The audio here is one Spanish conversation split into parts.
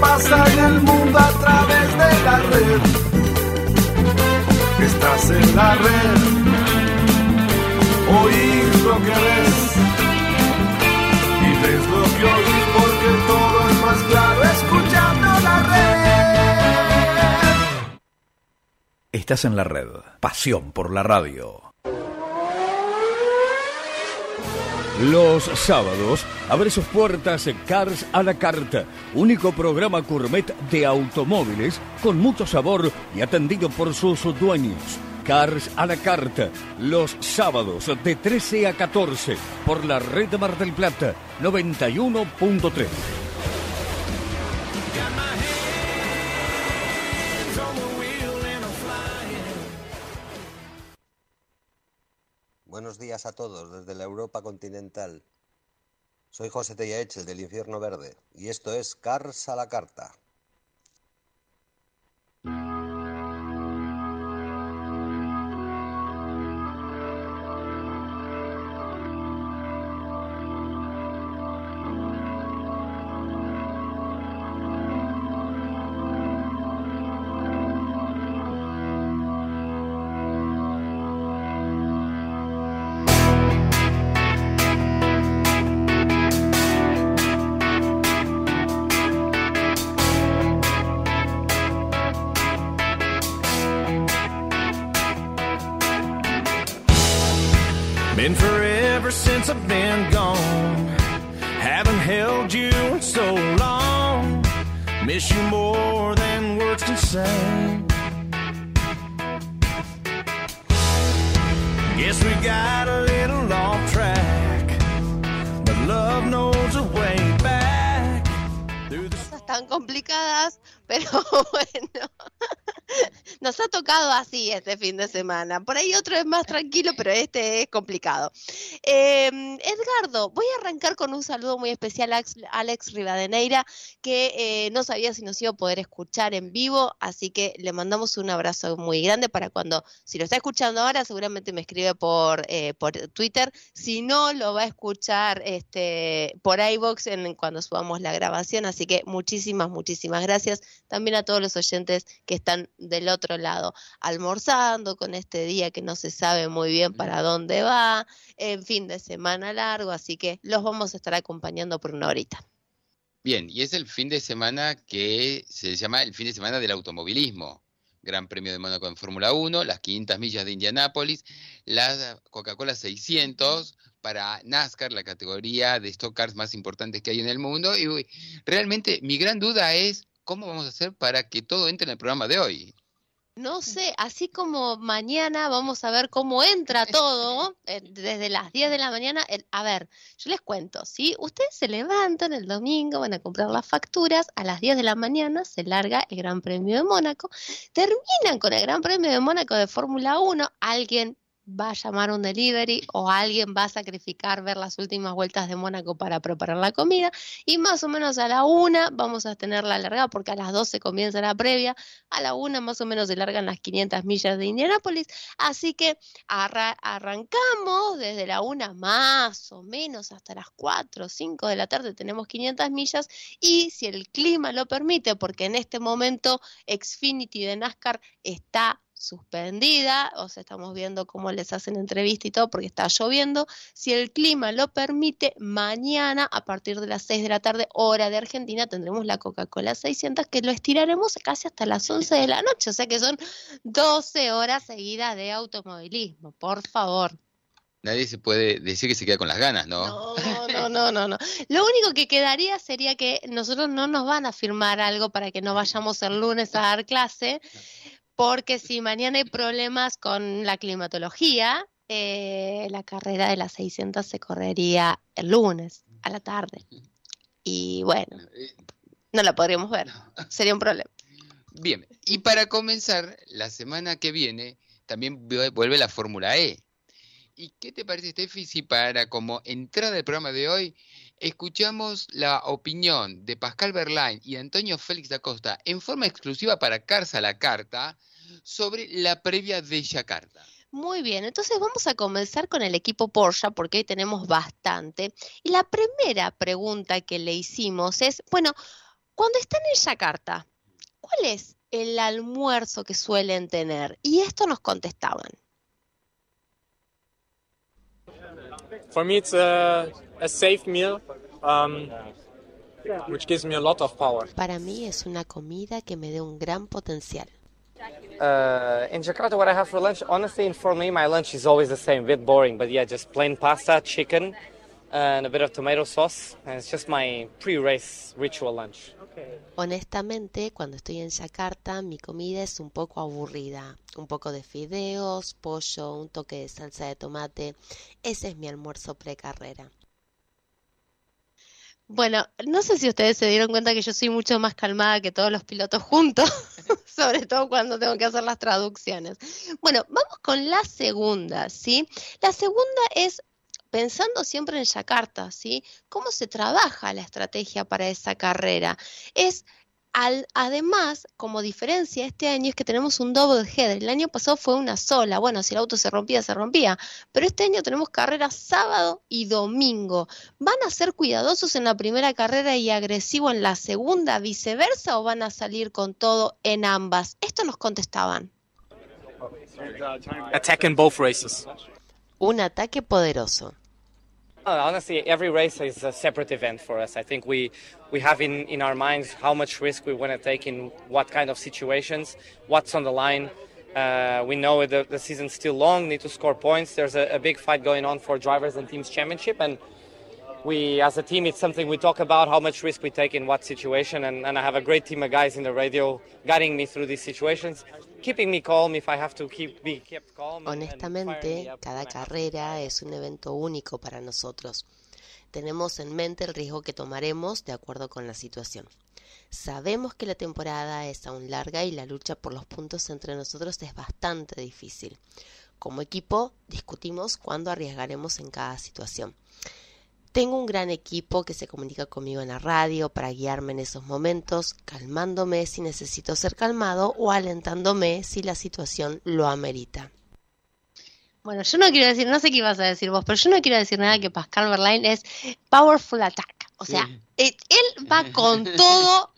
pasa en el mundo a través de la red. Estás en la red, oís lo que ves y ves lo que oís porque todo es más claro escuchando la red. Estás en la red. Pasión por la radio. Los sábados abre sus puertas Cars a la Carta, único programa gourmet de automóviles con mucho sabor y atendido por sus dueños. Cars a la Carta, los sábados de 13 a 14 por la red Mar del Plata 91.3. Buenos días a todos desde la Europa continental. Soy José Tellaeches del Infierno Verde y esto es Cars a la Carta. Guess we got a little off track, but love knows a way back. Cosas tan complicadas, pero bueno. Nos ha tocado así este fin de semana. Por ahí otro es más tranquilo, pero este es complicado. Eh, Edgardo, voy a arrancar con un saludo muy especial a Alex, Alex Rivadeneira, que eh, no sabía si nos iba a poder escuchar en vivo, así que le mandamos un abrazo muy grande para cuando, si lo está escuchando ahora, seguramente me escribe por, eh, por Twitter. Si no, lo va a escuchar este, por iBox en, cuando subamos la grabación. Así que muchísimas, muchísimas gracias. También a todos los oyentes que están del otro lado, almorzando con este día que no se sabe muy bien para dónde va, en fin de semana largo, así que los vamos a estar acompañando por una horita. Bien, y es el fin de semana que se llama el fin de semana del automovilismo. Gran Premio de Mónaco en Fórmula 1, las 500 millas de Indianápolis, la Coca-Cola 600 para NASCAR, la categoría de stock cars más importantes que hay en el mundo. Y realmente mi gran duda es cómo vamos a hacer para que todo entre en el programa de hoy. No sé, así como mañana vamos a ver cómo entra todo, eh, desde las 10 de la mañana. El, a ver, yo les cuento, ¿sí? Ustedes se levantan el domingo, van a comprar las facturas, a las 10 de la mañana se larga el Gran Premio de Mónaco, terminan con el Gran Premio de Mónaco de Fórmula 1, alguien va a llamar un delivery o alguien va a sacrificar ver las últimas vueltas de Mónaco para preparar la comida. Y más o menos a la una vamos a tener la porque a las 12 comienza la previa, a la una más o menos se largan las 500 millas de Indianápolis, así que arra arrancamos desde la una más o menos hasta las 4 o 5 de la tarde tenemos 500 millas. Y si el clima lo permite, porque en este momento Xfinity de NASCAR está suspendida, o sea, estamos viendo cómo les hacen entrevista y todo porque está lloviendo. Si el clima lo permite, mañana a partir de las 6 de la tarde, hora de Argentina, tendremos la Coca-Cola 600 que lo estiraremos casi hasta las 11 de la noche, o sea que son 12 horas seguidas de automovilismo, por favor. Nadie se puede decir que se queda con las ganas, ¿no? No, no, no, no, no. Lo único que quedaría sería que nosotros no nos van a firmar algo para que no vayamos el lunes a dar clase, porque si mañana hay problemas con la climatología, eh, la carrera de las 600 se correría el lunes a la tarde. Y bueno, no la podríamos ver, sería un problema. Bien, y para comenzar, la semana que viene también vuelve la Fórmula E. ¿Y qué te parece, Steffi, si para como entrada del programa de hoy escuchamos la opinión de Pascal Berlain y Antonio Félix da Costa en forma exclusiva para Carza la Carta sobre la previa de Yakarta? Muy bien, entonces vamos a comenzar con el equipo Porsche porque hoy tenemos bastante. Y la primera pregunta que le hicimos es, bueno, Cuando están en Yakarta, ¿cuál es el almuerzo que suelen tener? Y esto nos contestaban. For me, it's a, a safe meal, um, which gives me a lot of power. Para mí es una comida que me da un gran potencial. Uh, in Jakarta, what I have for lunch, honestly, for me, my lunch is always the same, a bit boring, but yeah, just plain pasta, chicken, and a bit of tomato sauce. And it's just my pre-race ritual lunch. Honestamente, cuando estoy en Yakarta, mi comida es un poco aburrida. Un poco de fideos, pollo, un toque de salsa de tomate. Ese es mi almuerzo precarrera. Bueno, no sé si ustedes se dieron cuenta que yo soy mucho más calmada que todos los pilotos juntos, sobre todo cuando tengo que hacer las traducciones. Bueno, vamos con la segunda, ¿sí? La segunda es pensando siempre en Yakarta, ¿sí? ¿Cómo se trabaja la estrategia para esa carrera? Es al, además, como diferencia este año es que tenemos un double header. El año pasado fue una sola. Bueno, si el auto se rompía, se rompía. Pero este año tenemos carreras sábado y domingo. ¿Van a ser cuidadosos en la primera carrera y agresivos en la segunda, viceversa, o van a salir con todo en ambas? Esto nos contestaban. Attack in both races. Un ataque poderoso. Uh, honestly, every race is a separate event for us. I think we we have in, in our minds how much risk we want to take in what kind of situations, what's on the line. Uh, we know the, the season's still long, need to score points. There's a, a big fight going on for drivers and teams championship, and we, as a team, it's something we talk about how much risk we take in what situation. And, and I have a great team of guys in the radio guiding me through these situations, keeping me calm if I have to keep be kept calm. Honestamente, cada carrera es un evento único para nosotros. Tenemos en mente el riesgo que tomaremos de acuerdo con la situación. Sabemos que la temporada es aún larga y la lucha por los puntos entre nosotros es bastante difícil. Como equipo, discutimos cuándo arriesgaremos en cada situación. Tengo un gran equipo que se comunica conmigo en la radio para guiarme en esos momentos, calmándome si necesito ser calmado o alentándome si la situación lo amerita. Bueno, yo no quiero decir, no sé qué ibas a decir vos, pero yo no quiero decir nada que Pascal Verlaine es powerful attack. O sea, Sí. eh, él va con todo.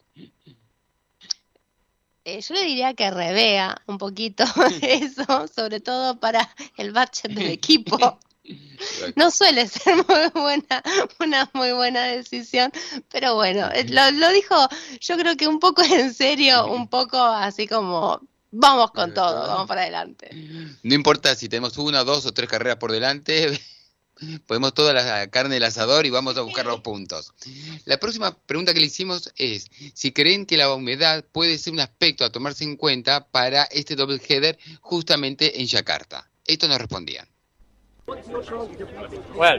Eh, yo le diría que revea un poquito eso, sobre todo para el budget del equipo. No suele ser muy buena, una muy buena decisión, pero bueno, eh, lo, lo dijo yo creo que un poco en serio, un poco así como vamos con todo, vamos para adelante. No importa si tenemos una, dos o tres carreras por delante, ponemos toda la carne del asador y vamos a buscar los puntos. La próxima pregunta que le hicimos es si creen que la humedad puede ser un aspecto a tomarse en cuenta para este double header justamente en Yakarta. Esto nos respondían. Well,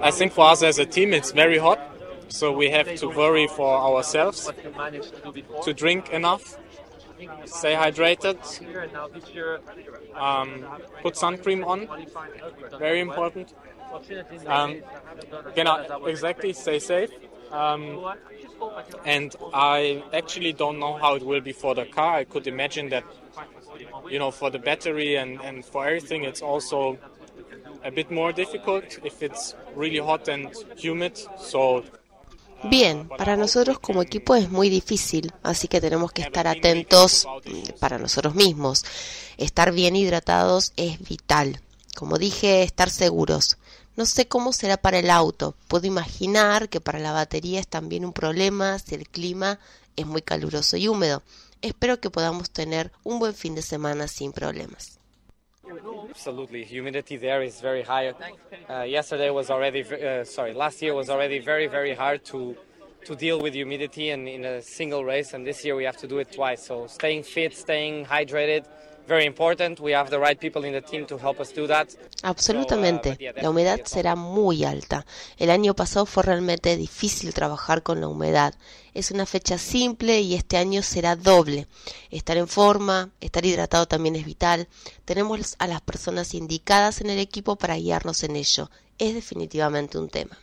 I think for us as a team, it's very hot, so we have to worry for ourselves to drink enough, stay hydrated, um, put sun cream on, very important. Um, genau, exactly, stay safe. Um, and I actually don't know how it will be for the car. I could imagine that, you know, for the battery and, and for everything, it's also a bit more difficult if it's really hot and humid. So Bien, para nosotros como equipo es muy difícil, así que tenemos que estar atentos mm, para nosotros mismos. Estar bien hidratados es vital. Como dije, estar seguros. No sé cómo será para el auto. Puedo imaginar que para la batería es también un problema si el clima es muy caluroso y húmedo. Espero que podamos tener un buen fin de semana sin problemas. Absolutely, to deal with humidity in, in a single race, and this year we have to do it twice. So staying fit, staying hydrated, very important. We have the right people in the team to help us do that. Absolutamente. La humedad será muy alta. El año pasado fue realmente difícil trabajar con la humedad. Es una fecha simple y este año será doble. Estar en forma, estar hidratado también es vital. Tenemos a las personas indicadas en el equipo para guiarnos en ello. Es definitivamente un tema.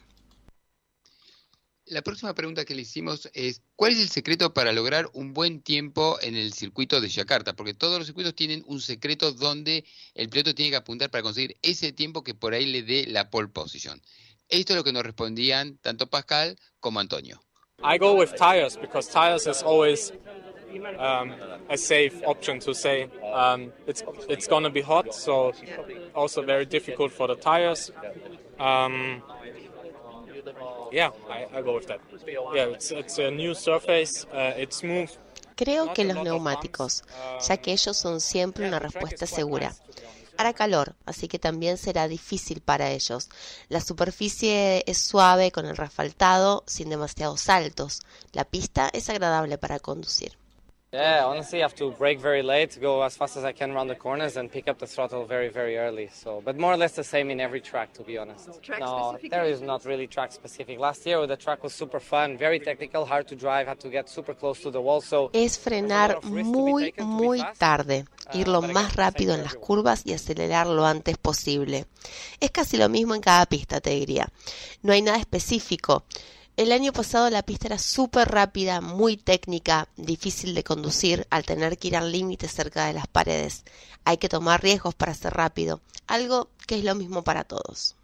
La próxima pregunta que le hicimos es, ¿cuál es el secreto para lograr un buen tiempo en el circuito de Yakarta? Porque todos los circuitos tienen un secreto donde el piloto tiene que apuntar para conseguir ese tiempo que por ahí le dé la pole position. Esto es lo que nos respondían tanto Pascal como Antonio. I go with tires because tires is always um, a safe option to say. Um, it's it's gonna be hot, so also very difficult for the tires. Um, yeah, I, I go with that. Yeah, it's it's a new surface. Uh, it's smooth. Creo que los neumáticos, ya que ellos son siempre una respuesta segura. Hará calor, así que también será difícil para ellos. La superficie es suave con el rasfaltado, sin demasiados saltos. La pista es agradable para conducir. Yeah, honestly, I have to brake very late, go as fast as I can around the corners, and pick up the throttle very, very early. So, but more or less the same in every track, to be honest. Track no, specific? there is not really track specific. Last year, the track was super fun, very technical, hard to drive, had to get super close to the wall. So, Es frenar muy, muy tarde, ir lo más rápido en las curvas y acelerar lo antes posible. Es casi lo mismo en cada pista, te diría. No hay nada específico. El año pasado la pista era súper rápida, muy técnica, difícil de conducir al tener que ir al límite cerca de las paredes. Hay que tomar riesgos para ser rápido, algo que es lo mismo para todos.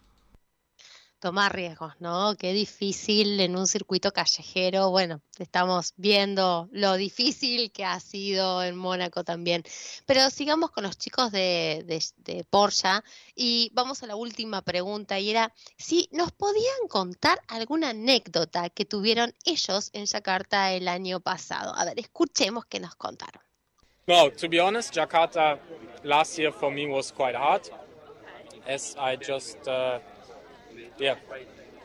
Tomar riesgos, ¿no? Qué difícil en un circuito callejero. Bueno, estamos viendo lo difícil que ha sido en Mónaco también. Pero sigamos con los chicos de, Porsche y vamos a la última pregunta y era si nos podían contar alguna anécdota que tuvieron ellos en Yakarta el año pasado. A ver, escuchemos qué nos contaron. No, to be honest, Jakarta last year for me was quite hard, as I just uh, yeah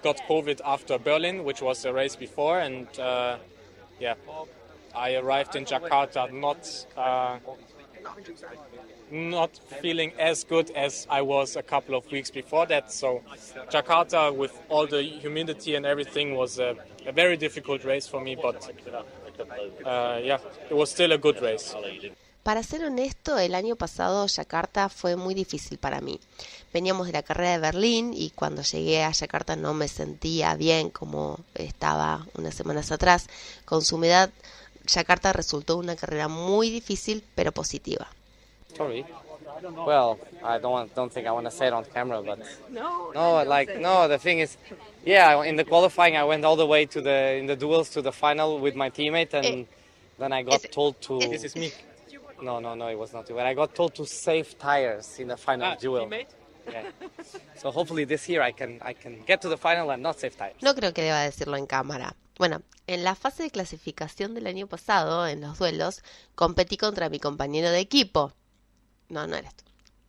got COVID after Berlin, which was the race before, and uh, yeah, I arrived in Jakarta not uh, not feeling as good as I was a couple of weeks before that. So Jakarta, with all the humidity and everything, was a, a very difficult race for me, but uh, yeah, it was still a good race. Para ser honesto, el año pasado Yakarta fue muy difícil para mí. Veníamos de la carrera de Berlín y cuando llegué a Yakarta no me sentía bien como estaba unas semanas atrás. Con su humedad, Yakarta resultó una carrera muy difícil pero positiva. sorry. Well, I don't want, don't think I want to say it on camera, but No, no, like no. The thing is, yeah, in the qualifying, I went all the way to the in the duels to the final with my teammate, and then I got told to. This is me. No, no, no, it was not you. And I got told to save tires in the final Ah, duel. teammate? Yeah. So hopefully this year I can I can get to the final and not save tires. No creo que deba decirlo en cámara. Bueno, en la fase de clasificación del año pasado, en los duelos, competí contra mi compañero de equipo. No, no eres tú.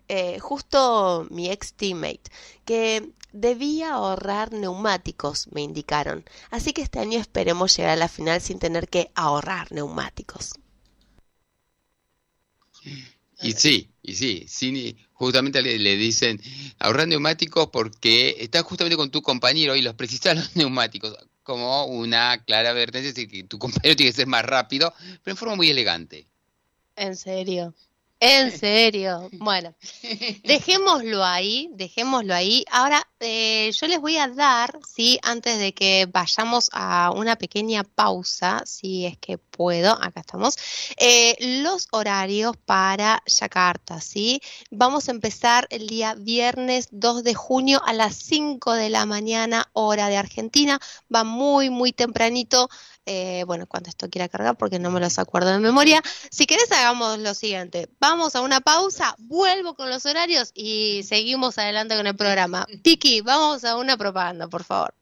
Eh, justo mi ex teammate, que debía ahorrar neumáticos, me indicaron. Así que este año esperemos llegar a la final sin tener que ahorrar neumáticos. Y sí, y sí, sí justamente le, le dicen ahorrar neumáticos porque estás justamente con tu compañero y los precisas los neumáticos como una clara advertencia de que tu compañero tiene que ser más rápido, pero en forma muy elegante. En serio. En serio. Bueno, dejémoslo ahí, dejémoslo ahí. Ahora, eh, yo les voy a dar, sí, antes de que vayamos a una pequeña pausa, si es que puedo, acá estamos, eh, los horarios para Yakarta, ¿sí? Vamos a empezar el día viernes 2 de junio a las 5 de la mañana, hora de Argentina. Va muy, muy tempranito. Eh, bueno, cuando esto quiera cargar, porque no me los acuerdo de memoria. Si querés, hagamos lo siguiente. Vamos a una pausa, vuelvo con los horarios y seguimos adelante con el programa. Vamos a una propaganda, por favor.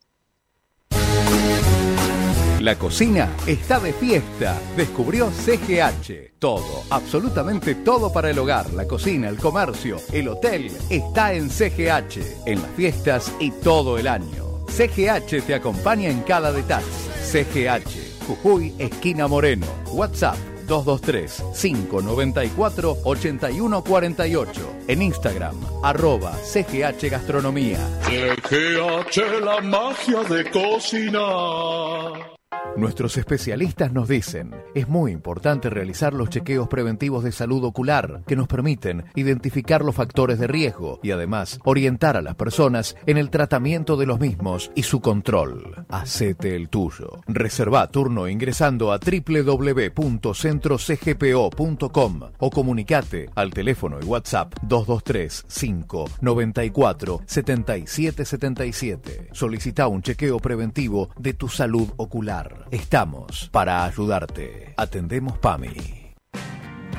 La cocina está de fiesta. Descubrió CGH. Todo, absolutamente todo para el hogar, la cocina, el comercio, el hotel, está en CGH. En las fiestas y todo el año. CGH te acompaña en cada detalle. CGH, Jujuy, esquina Moreno. WhatsApp 223-594-8148. En Instagram, arroba CGH Gastronomía. CGH, la magia de cocinar. Nuestros especialistas nos dicen, es muy importante realizar los chequeos preventivos de salud ocular que nos permiten identificar los factores de riesgo y además orientar a las personas en el tratamiento de los mismos y su control. Hacete el tuyo. Reserva turno ingresando a www.centrocgpo.com o comunicate al teléfono y WhatsApp 223 594 7777. Solicita un chequeo preventivo de tu salud ocular. Estamos para ayudarte. Atendemos PAMI.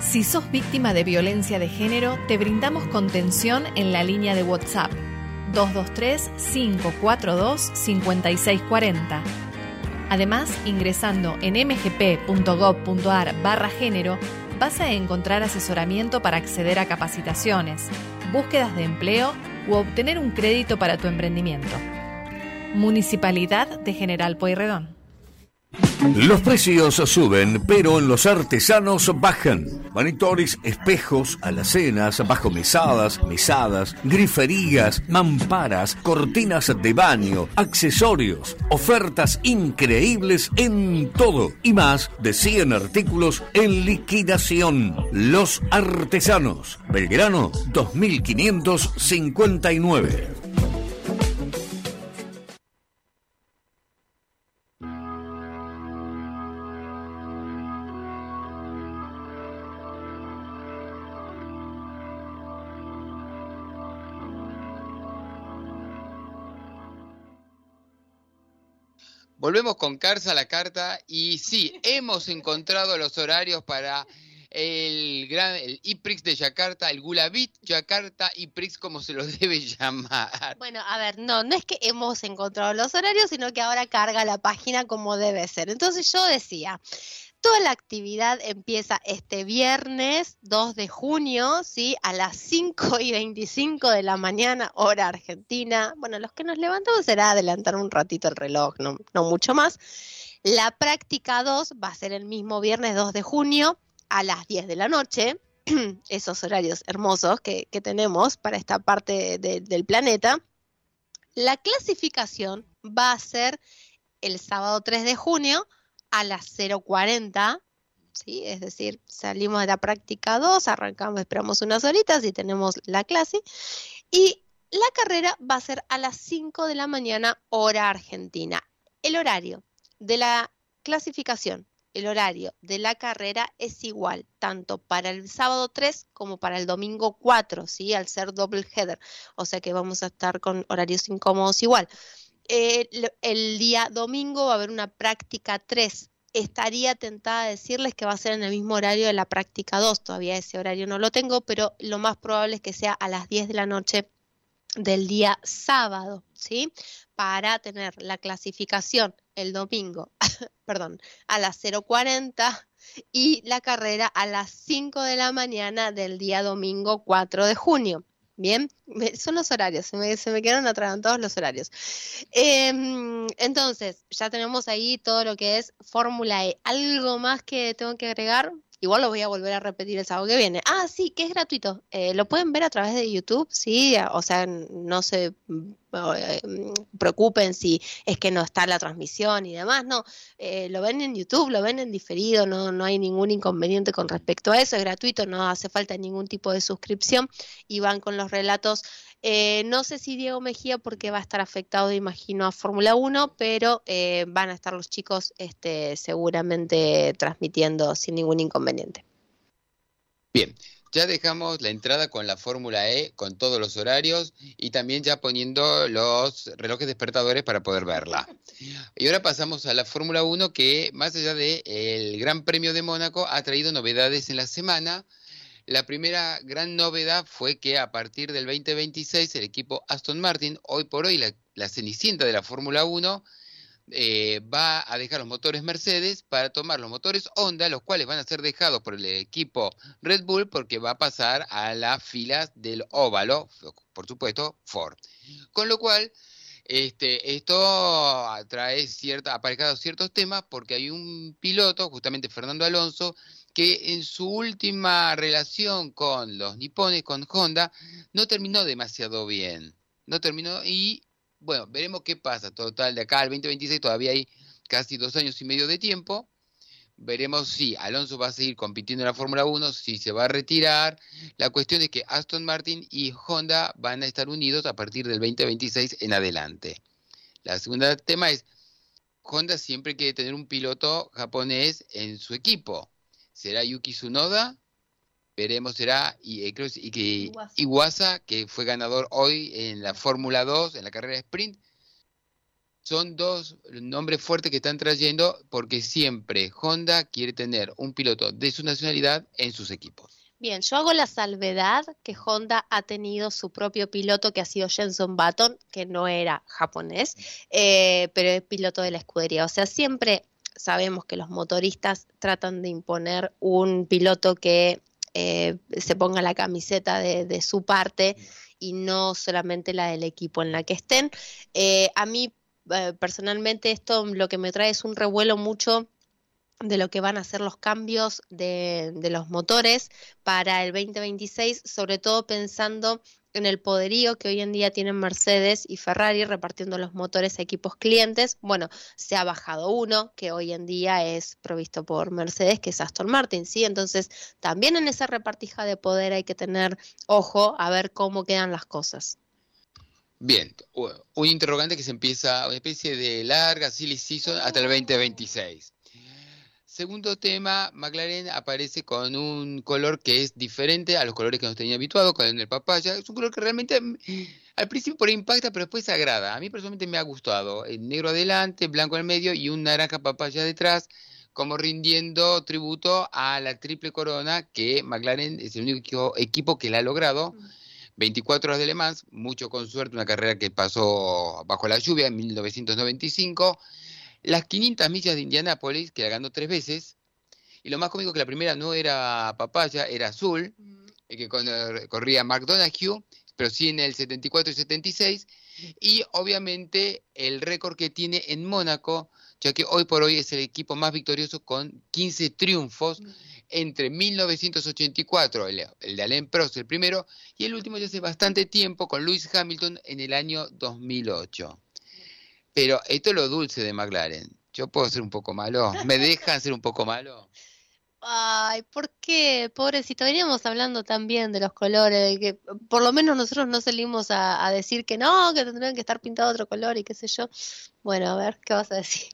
Si sos víctima de violencia de género, te brindamos contención en la línea de WhatsApp 223-542-5640. Además, ingresando en mgp.gov.ar barra género, vas a encontrar asesoramiento para acceder a capacitaciones, búsquedas de empleo u obtener un crédito para tu emprendimiento. Municipalidad de General Pueyrredón. Los precios suben, pero los artesanos bajan. Monitores, espejos, alacenas, bajomesadas, mesadas, griferías, mamparas, cortinas de baño, accesorios, ofertas increíbles en todo y más de 100 artículos en liquidación. Los artesanos, Belgrano 2559. Volvemos con Carza a la carta y sí, hemos encontrado los horarios para el gran el IPRIX de Yakarta, el Gulabit Yakarta IPRIX como se lo debe llamar. Bueno, a ver, no, no es que hemos encontrado los horarios, sino que ahora carga la página como debe ser. Entonces yo decía, Toda la actividad empieza este viernes 2 de junio, ¿sí? A las 5 y 25 de la mañana, hora argentina. Bueno, los que nos levantamos será adelantar un ratito el reloj, no, no mucho más. La práctica 2 va a ser el mismo viernes 2 de junio a las 10 de la noche. Esos horarios hermosos que, tenemos para esta parte de, del planeta. La clasificación va a ser el sábado 3 de junio a las 0.40, ¿sí? Es decir, salimos de la práctica 2, arrancamos, esperamos unas horitas y tenemos la clase. Y la carrera va a ser a las 5 de la mañana, hora argentina. El horario de la clasificación, el horario de la carrera es igual, tanto para el sábado 3 como para el domingo 4, ¿sí? Al ser double header. O sea que vamos a estar con horarios incómodos igual. Eh, el día domingo va a haber una práctica 3. Estaría tentada a decirles que va a ser en el mismo horario de la práctica 2. Todavía ese horario no lo tengo, pero lo más probable es que sea a las 10 de la noche del día sábado, ¿sí? Para tener la clasificación el domingo, perdón, a las 0.40 y la carrera a las 5 de la mañana del día domingo 4 de junio. Bien, son los horarios, se me, se me quedaron atragantados los horarios. Em, entonces, ya tenemos ahí todo lo que es Fórmula E. ¿Algo más que tengo que agregar? Igual lo voy a volver a repetir el sábado que viene. Ah, sí, que es gratuito. Eh, lo pueden ver a través de YouTube, sí. O sea, no se eh, preocupen si es que no está la transmisión y demás. No, eh, lo ven en YouTube, lo ven en diferido. No, no hay ningún inconveniente con respecto a eso. Es gratuito, no hace falta ningún tipo de suscripción y van con los relatos eh, no sé si Diego Mejía porque va a estar afectado, imagino, a Fórmula 1, pero eh, van a estar los chicos este, seguramente transmitiendo sin ningún inconveniente. Bien, ya dejamos la entrada con la Fórmula E, con todos los horarios y también ya poniendo los relojes despertadores para poder verla. Y ahora pasamos a la Fórmula 1 que más allá del Gran Premio de Mónaco ha traído novedades en la semana la primera gran novedad fue que a partir del 2026 el equipo Aston Martin, hoy por hoy la, cenicienta de la Fórmula 1, eh, va a dejar los motores Mercedes para tomar los motores Honda, los cuales van a ser dejados por el equipo Red Bull porque va a pasar a las filas del óvalo, por supuesto, Ford. Con lo cual, este, esto trae cierta, aparejado ciertos temas porque hay un piloto, justamente Fernando Alonso, que en su última relación con los nipones, con Honda, no terminó demasiado bien. No terminó y, bueno, veremos qué pasa. Total, de acá al 2026 todavía hay casi dos años y medio de tiempo. Veremos si Alonso va a seguir compitiendo en la Fórmula 1, si se va a retirar. La cuestión es que Aston Martin y Honda van a estar unidos a partir del 2026 en adelante. La segunda tema es, Honda siempre quiere tener un piloto japonés en su equipo será Yuki Tsunoda, veremos será y, eh, creo, y que Iwasa. que fue ganador hoy en la Fórmula 2, en la carrera sprint. son dos nombres fuertes que están trayendo porque siempre Honda quiere tener un piloto de su nacionalidad en sus equipos. Bien, yo hago la salvedad que Honda ha tenido su propio piloto que ha sido Jenson Button, que no era japonés, eh, pero es piloto de la escudería. O sea, siempre sabemos que los motoristas tratan de imponer un piloto que eh, se ponga la camiseta de, su parte y no solamente la del equipo en la que estén. Eh, a mí personalmente esto lo que me trae es un revuelo mucho de lo que van a ser los cambios de, los motores para el 2026, sobre todo pensando en el poderío que hoy en día tienen Mercedes y Ferrari repartiendo los motores a equipos clientes. Bueno, se ha bajado uno que hoy en día es provisto por Mercedes, que es Aston Martin, ¿sí? Entonces, también en esa repartija de poder hay que tener ojo a ver cómo quedan las cosas. Bien, un interrogante que se empieza, una especie de larga silly season hasta el 2026. Segundo tema, McLaren aparece con un color que es diferente a los colores que nos tenía habituado, con el papaya. Es un color que realmente mm, al principio por impacta, pero después agrada. A mí personalmente me ha gustado. El negro adelante, blanco en el medio y un naranja papaya detrás, como rindiendo tributo a la triple corona que McLaren es el único equipo que la ha logrado. 24 horas de Le Mans, mucho con suerte, una carrera que pasó bajo la lluvia en 1995 las 500 millas de Indianápolis, que la ganó tres veces, y lo más cómico que la primera no era papaya, era azul, mm. que corría Mark Donahue, pero sí en el 74 y 76, y obviamente el récord que tiene en Mónaco, ya que hoy por hoy es el equipo más victorioso con 15 triunfos entre 1984, el, el de Alain Prost el primero, y el último ya hace bastante tiempo con Lewis Hamilton en el año 2008. Pero esto es lo dulce de McLaren. Yo puedo ser un poco malo. ¿Me dejan ser un poco malo? Ay, ¿por qué? Pobrecito, veníamos hablando también de los colores, de que por lo menos nosotros no salimos a, decir que no, que tendrían que estar pintados otro color y qué sé yo. Bueno, a ver, ¿qué vas a decir?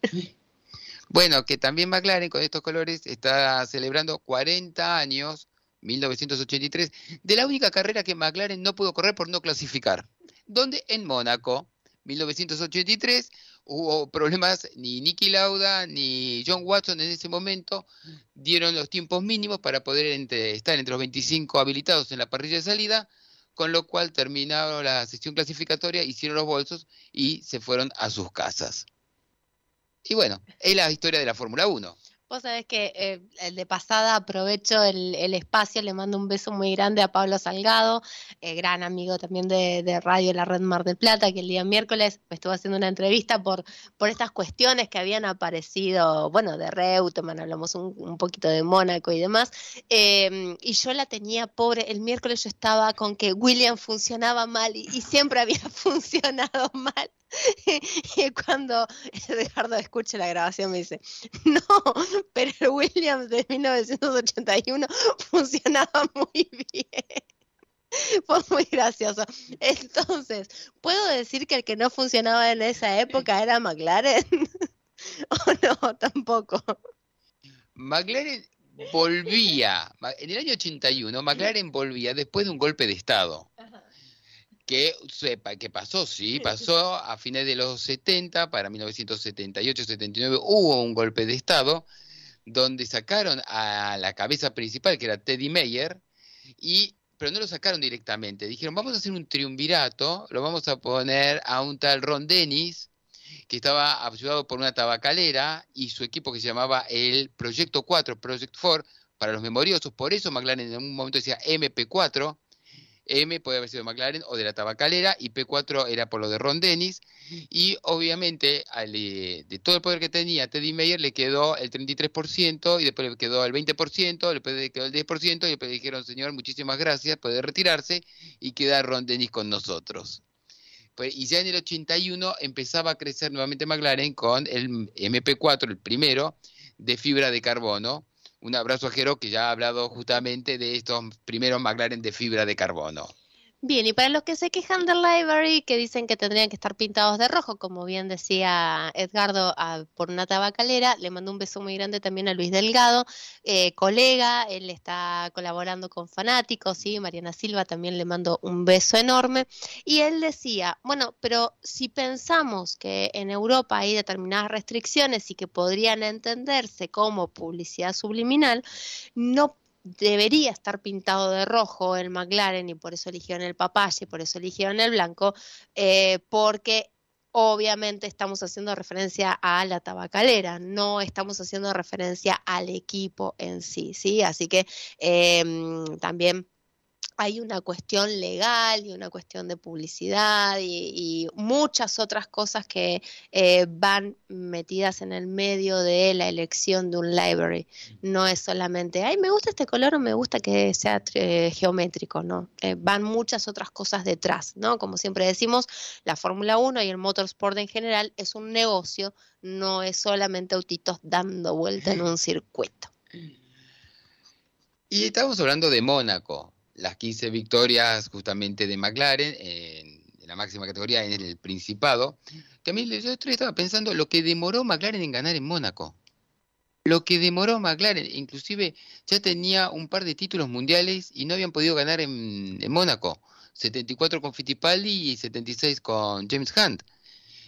Bueno, que también McLaren con estos colores está celebrando 40 años, 1983, de la única carrera que McLaren no pudo correr por no clasificar. ¿Dónde? En Mónaco. 1983 hubo problemas, ni Nicky Lauda ni John Watson en ese momento dieron los tiempos mínimos para poder estar entre los 25 habilitados en la parrilla de salida, con lo cual terminaron la sesión clasificatoria, hicieron los bolsos y se fueron a sus casas. Y bueno, es la historia de la Fórmula 1. Vos sabés que eh, de pasada aprovecho el, espacio, le mando un beso muy grande a Pablo Salgado, eh, gran amigo también de, Radio La Red Mar del Plata, que el día miércoles me estuvo haciendo una entrevista por, por estas cuestiones que habían aparecido, bueno, de Reutemann, hablamos un, poquito de Mónaco y demás, em, y yo la tenía pobre, el miércoles yo estaba con que William funcionaba mal y siempre había funcionado mal. y cuando Edgardo escucha la grabación me dice, no, pero el Williams de 1981 funcionaba muy bien. Fue muy gracioso. Entonces, ¿puedo decir que el que no funcionaba en esa época era McLaren? ¿O no? Tampoco. McLaren volvía, en el año 81, McLaren volvía después de un golpe de Estado que sepa que pasó, sí, pasó a fines de los 70, para 1978-79 hubo un golpe de Estado donde sacaron a la cabeza principal, que era Teddy Meyer, y, pero no lo sacaron directamente, dijeron, vamos a hacer un triunvirato, lo vamos a poner a un tal Ron Dennis, que estaba ayudado por una tabacalera, y su equipo que se llamaba el Proyecto 4, Project 4, para los memoriosos, por eso McLaren en un momento decía MP4, M puede haber sido McLaren o de la tabacalera y P4 era por lo de Ron Dennis y obviamente eh, de todo el poder que tenía Teddy Meyer le quedó el 33% y después le quedó el 20%, después le quedó el 10% y después le dijeron señor muchísimas gracias, puede retirarse y queda Ron Dennis con nosotros. Pues, y ya en el 81 empezaba a crecer nuevamente McLaren con el MP4, el primero, de fibra de carbono, un abrazo a que ya ha hablado justamente de estos primeros McLaren de fibra de carbono. Bien, y para los que se quejan del library, que dicen que tendrían que estar pintados de rojo, como bien decía Edgardo, a, por una tabacalera, le mando un beso muy grande también a Luis Delgado, eh, colega, él está colaborando con Fanáticos, ¿sí? Mariana Silva también le mando un beso enorme, y él decía, bueno, pero si pensamos que en Europa hay determinadas restricciones y que podrían entenderse como publicidad subliminal, no debería estar pintado de rojo el McLaren y por eso eligieron el papaye por eso eligieron el blanco, eh, porque obviamente estamos haciendo referencia a la tabacalera, no estamos haciendo referencia al equipo en sí, ¿sí? Así que em, también hay una cuestión legal y una cuestión de publicidad y, muchas otras cosas que eh, van metidas en el medio de la elección de un library. No es solamente, ay, me gusta este color o me gusta que sea eh, geométrico, ¿no? Eh, van muchas otras cosas detrás, ¿no? Como siempre decimos, la Fórmula 1 y el motorsport en general es un negocio, no es solamente autitos dando vuelta en un circuito. Y estamos hablando de Mónaco, las 15 victorias justamente de McLaren en, la máxima categoría en el Principado, que a mí yo estaba pensando lo que demoró McLaren en ganar en Mónaco. Lo que demoró McLaren, inclusive ya tenía un par de títulos mundiales y no habían podido ganar en, Mónaco. 74 con Fittipaldi y 76 con James Hunt.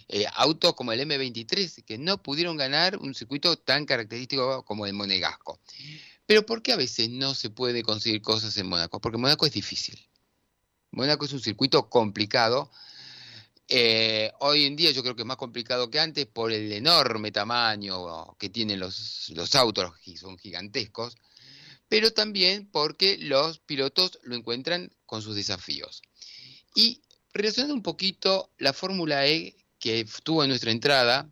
Eh, autos como el M23 que no pudieron ganar un circuito tan característico como el Monegasco. Pero ¿por qué a veces no se puede conseguir cosas en Mónaco? Porque Mónaco es difícil. Mónaco es un circuito complicado. Eh, hoy en día yo creo que es más complicado que antes por el enorme tamaño que tienen los, autos, que son gigantescos, pero también porque los pilotos lo encuentran con sus desafíos. Y relacionando un poquito la Fórmula E que estuvo en nuestra entrada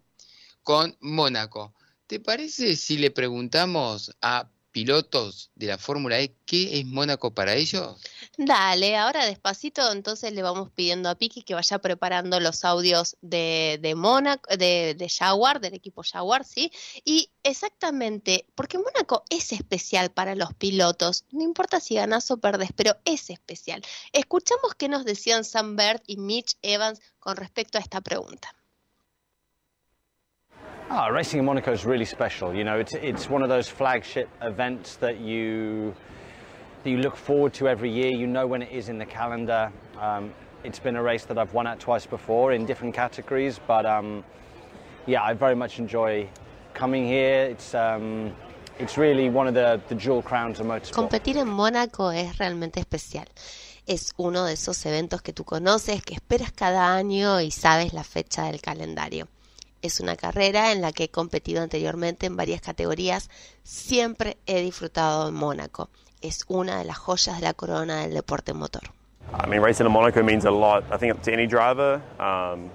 con Mónaco, ¿te parece si le preguntamos a pilotos de la Fórmula E, ¿qué es Mónaco para ellos? Dale, ahora despacito, entonces le vamos pidiendo a Piki que vaya preparando los audios de, de Mónaco, de, Jaguar, del equipo Jaguar, ¿sí? Y exactamente, porque Mónaco es especial para los pilotos, no importa si ganas o perdés, pero es especial. Escuchamos qué nos decían Sam Bird y Mitch Evans con respecto a esta pregunta. Oh, racing in Monaco is really special. You know, it's it's one of those flagship events that you that you look forward to every year. You know when it is in the calendar. Um, it's been a race that I've won at twice before in different categories, but um, yeah, I very much enjoy coming here. It's um, it's really one of the, the jewel crowns of motorsport. Competir en Mónaco es realmente especial. Es uno de esos eventos que tú conoces, que esperas cada año y sabes la fecha del calendario. Es una carrera en la que he competido anteriormente en varias categorías. Siempre he disfrutado en Mónaco. Es una de las joyas de la corona del deporte motor. I mean, racing in Monaco means a lot. I think to any driver. Um,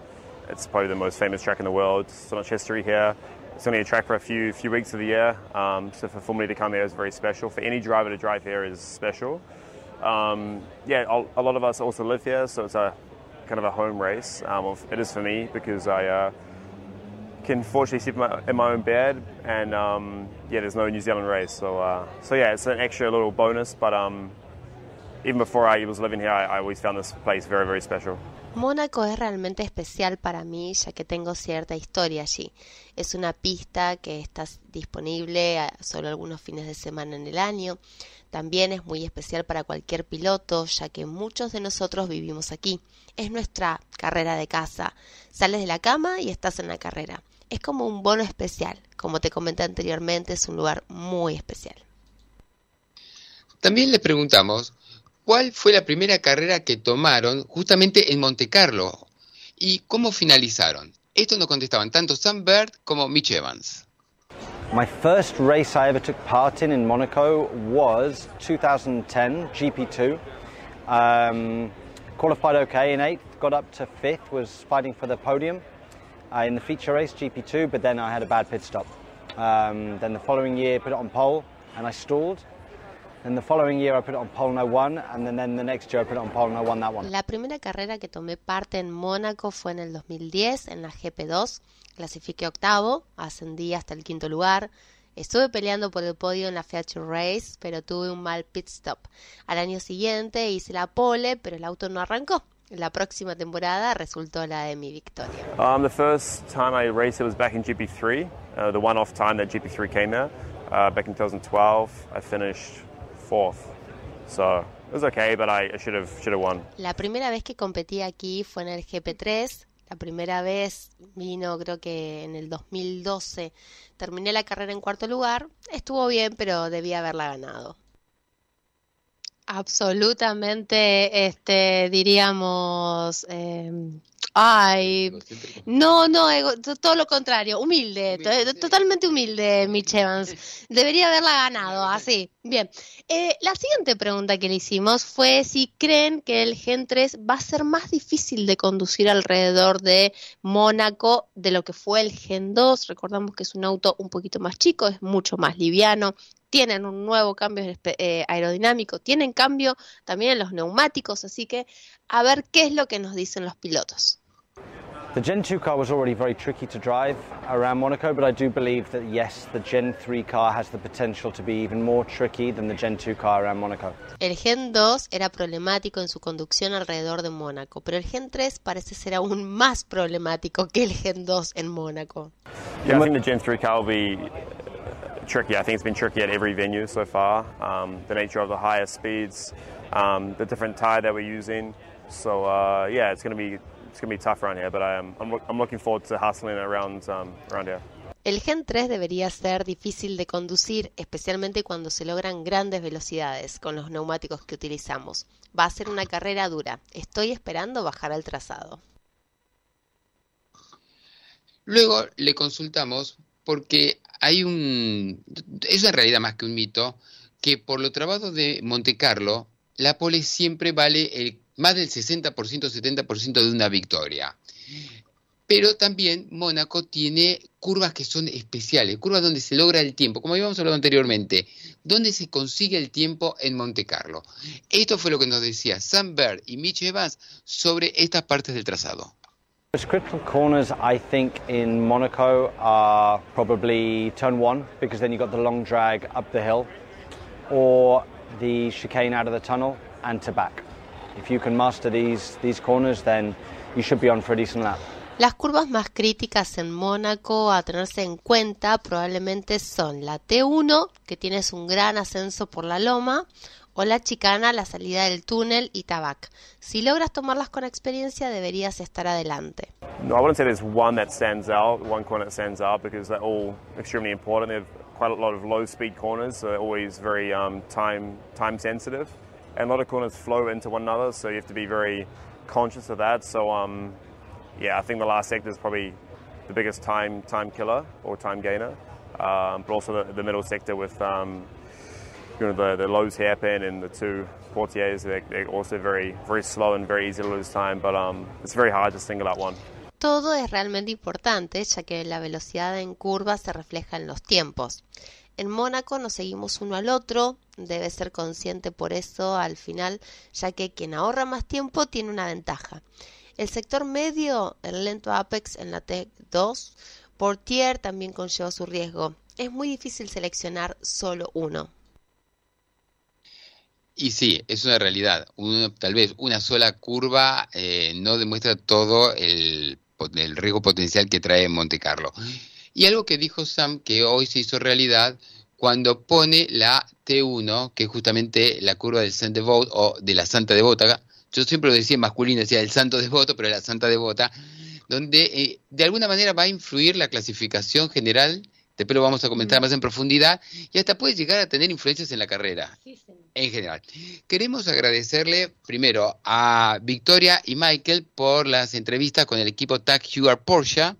it's probably the most famous track in the world. So much history here. It's only a track for a few few weeks of the year. Um, so for Formula to come here is very special. For any driver to drive here is special. Um, yeah, a lot of us also live here, so it's a kind of a home race. Um, it is for me because I. Uh, can fortunately sleep in my own bed, and um, yeah, there's no New Zealand race. So, uh, so yeah, it's an extra little bonus. But um, even before I was living here, I, I always found this place very, very special. Mónaco es realmente especial para mí ya que tengo cierta historia allí. Es una pista que está disponible solo algunos fines de semana en el año. También es muy especial para cualquier piloto ya que muchos de nosotros vivimos aquí. Es nuestra carrera de casa. Sales de la cama y estás en la carrera es como un bono especial. Como te comenté anteriormente, es un lugar muy especial. También les preguntamos cuál fue la primera carrera que tomaron justamente en Monte Carlo y cómo finalizaron. Esto nos contestaban tanto Sam Bird como Mitch Evans. My first race I ever took part in in Monaco was 2010 GP2. Um, qualified okay in eighth, got up to fifth, was fighting for the podium. Uh, in the feature race, GP2, but then I had a bad pit stop. Um, then the following year, put it on pole and I stalled. Then the following year I put it on pole and I won, and then, then the next year I put it on pole and I won that one. La primera carrera que tomé parte en Mónaco fue en el 2010 en la GP2. Clasifiqué octavo, ascendí hasta el quinto lugar. Estuve peleando por el podio en la Feature Race, pero tuve un mal pit stop. Al año siguiente hice la pole, pero el auto no arrancó. La próxima temporada resultó la de mi victoria. Um, the first time I raced it was back in GP3, uh, the one-off time that GP3 came there. Uh, back in 2012, I finished fourth. So it was okay, but I, I should have should have won. La primera vez que competí aquí fue en el GP3. La primera vez vino creo que en el 2012. Terminé la carrera en cuarto lugar. Estuvo bien, pero debía haberla ganado. Absolutamente, este, diríamos, eh, ay, no, no, ego- to- todo lo contrario, humilde, to- totalmente humilde, Mitch Evans. Debería haberla ganado, así. Bien. Eh, la siguiente pregunta que le hicimos fue si creen que el Gen 3 va a ser más difícil de conducir alrededor de Mónaco de lo que fue el Gen 2. Recordamos que es un auto un poquito más chico, es mucho más liviano, tienen un nuevo cambio eh, aerodinámico, tienen cambio también en los neumáticos, así que a ver qué es lo que nos dicen los pilotos. The Gen 2 car was already very tricky to drive around Monaco, but I do believe that yes, the Gen 3 car has the potential to be even more tricky than the Gen 2 car around Monaco. El Gen 2 era problemático en su conducción alrededor de Mónaco, pero el Gen 3 parece ser aún más problemático que el Gen 2 en Mónaco. Yeah, I think the Gen 3 car will be tricky. I think it's been tricky at every venue so far. Um, the nature of the higher speeds, um, the different tire that we're using. So uh, yeah, it's going to be it's going to be tough around here. But I am I'm, I'm looking forward to hustling around um, around here. El Gen 3 debería ser difícil de conducir, especialmente cuando se logran grandes velocidades con los neumáticos que utilizamos. Va a ser una carrera dura. Estoy esperando bajar al trazado. Luego le consultamos porque hay un... Es una realidad más que un mito que por lo trabado de Monte Carlo, la pole siempre vale el, más del 60%, 70% de una victoria. Pero también Mónaco tiene curvas que son especiales, curvas donde se logra el tiempo, como habíamos hablado anteriormente, donde se consigue el tiempo en Monte Carlo. Esto fue lo que nos decía Sam Bird y Mitch Evans sobre estas partes del trazado. Most critical corners, I think, in Monaco are probably turn one because then you've got the long drag up the hill, or the chicane out of the tunnel and to back. If you can master these these corners, then you should be on for a decent lap. Las curvas más críticas en Mónaco a tenerse en cuenta probablemente son la T1, que tienes un gran ascenso por la loma, o la chicana, la salida del túnel y Tabac. Si logras tomarlas con experiencia, deberías estar adelante. No, I wouldn't say there's one that stands out, one corner that stands out, because they're all extremely important. They have quite a lot of low-speed corners, so they're always very um, time time sensitive, and a lot of corners flow into one another, so you have to be very conscious of that. So, um, yeah, I think the last sector is probably the biggest time time killer or time gainer, um, but also the, the middle sector with um, you know the, the lows hairpin and the two portiers. They're, they're also very very slow and very easy to lose time, but it's very hard to single out one. Todo es realmente importante, ya que la velocidad en curva se refleja en los tiempos. En Mónaco nos seguimos uno al otro, debe ser consciente por eso al final, ya que quien ahorra más tiempo tiene una ventaja. El sector medio, el lento apex en la T2, Portier también conlleva su riesgo. Es muy difícil seleccionar solo uno. Y sí, es una realidad. Uno- tal vez una sola curva eh, no demuestra todo el, el riesgo potencial que trae Monte Carlo. Y algo que dijo Sam que hoy se hizo realidad cuando pone la T1, que es justamente la curva del Saint Devote o de la Santa Devota. Yo siempre lo decía en masculino, decía el Santo Devoto, pero la Santa Devota, donde eh, de alguna manera va a influir la clasificación general. Después lo vamos a comentar más en profundidad y hasta puede llegar a tener influencias en la carrera en general. Queremos agradecerle primero a Victoria y Michael por las entrevistas con el equipo Tag Heuer Porsche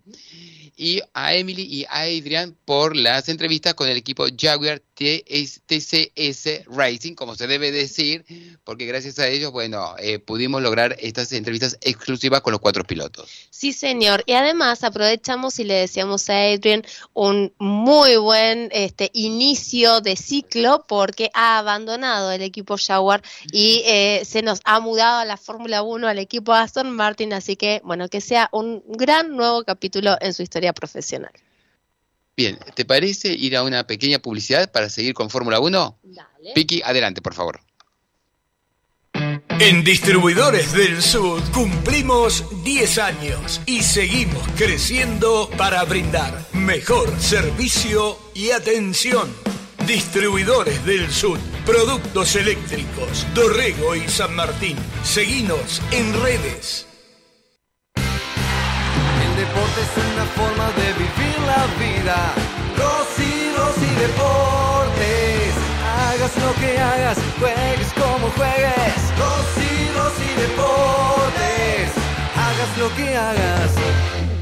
y a Emily y a Adrian por las entrevistas con el equipo Jaguar TCS Racing, como se debe decir, porque gracias a ellos, bueno, eh, pudimos lograr estas entrevistas exclusivas con los cuatro pilotos. Sí, señor. Y además aprovechamos y le deseamos a Adrian un muy buen este inicio de ciclo porque ha abandonado el equipo Jaguar y eh, se nos ha mudado a la Fórmula 1 al equipo Aston Martin, así que bueno, que sea un gran nuevo capítulo en su historia profesional. Bien, ¿te parece ir a una pequeña publicidad para seguir con Fórmula 1? Dale. Piki, adelante, por favor. En Distribuidores del Sur cumplimos 10 años y seguimos creciendo para brindar mejor servicio y atención. Distribuidores del Sur, productos eléctricos, Dorrego y San Martín. Seguinos en redes. El deporte es una forma de la vida. Deportes. Hagas lo que hagas, juegues como juegues. Rosy, Rosy Deportes. Hagas lo que hagas.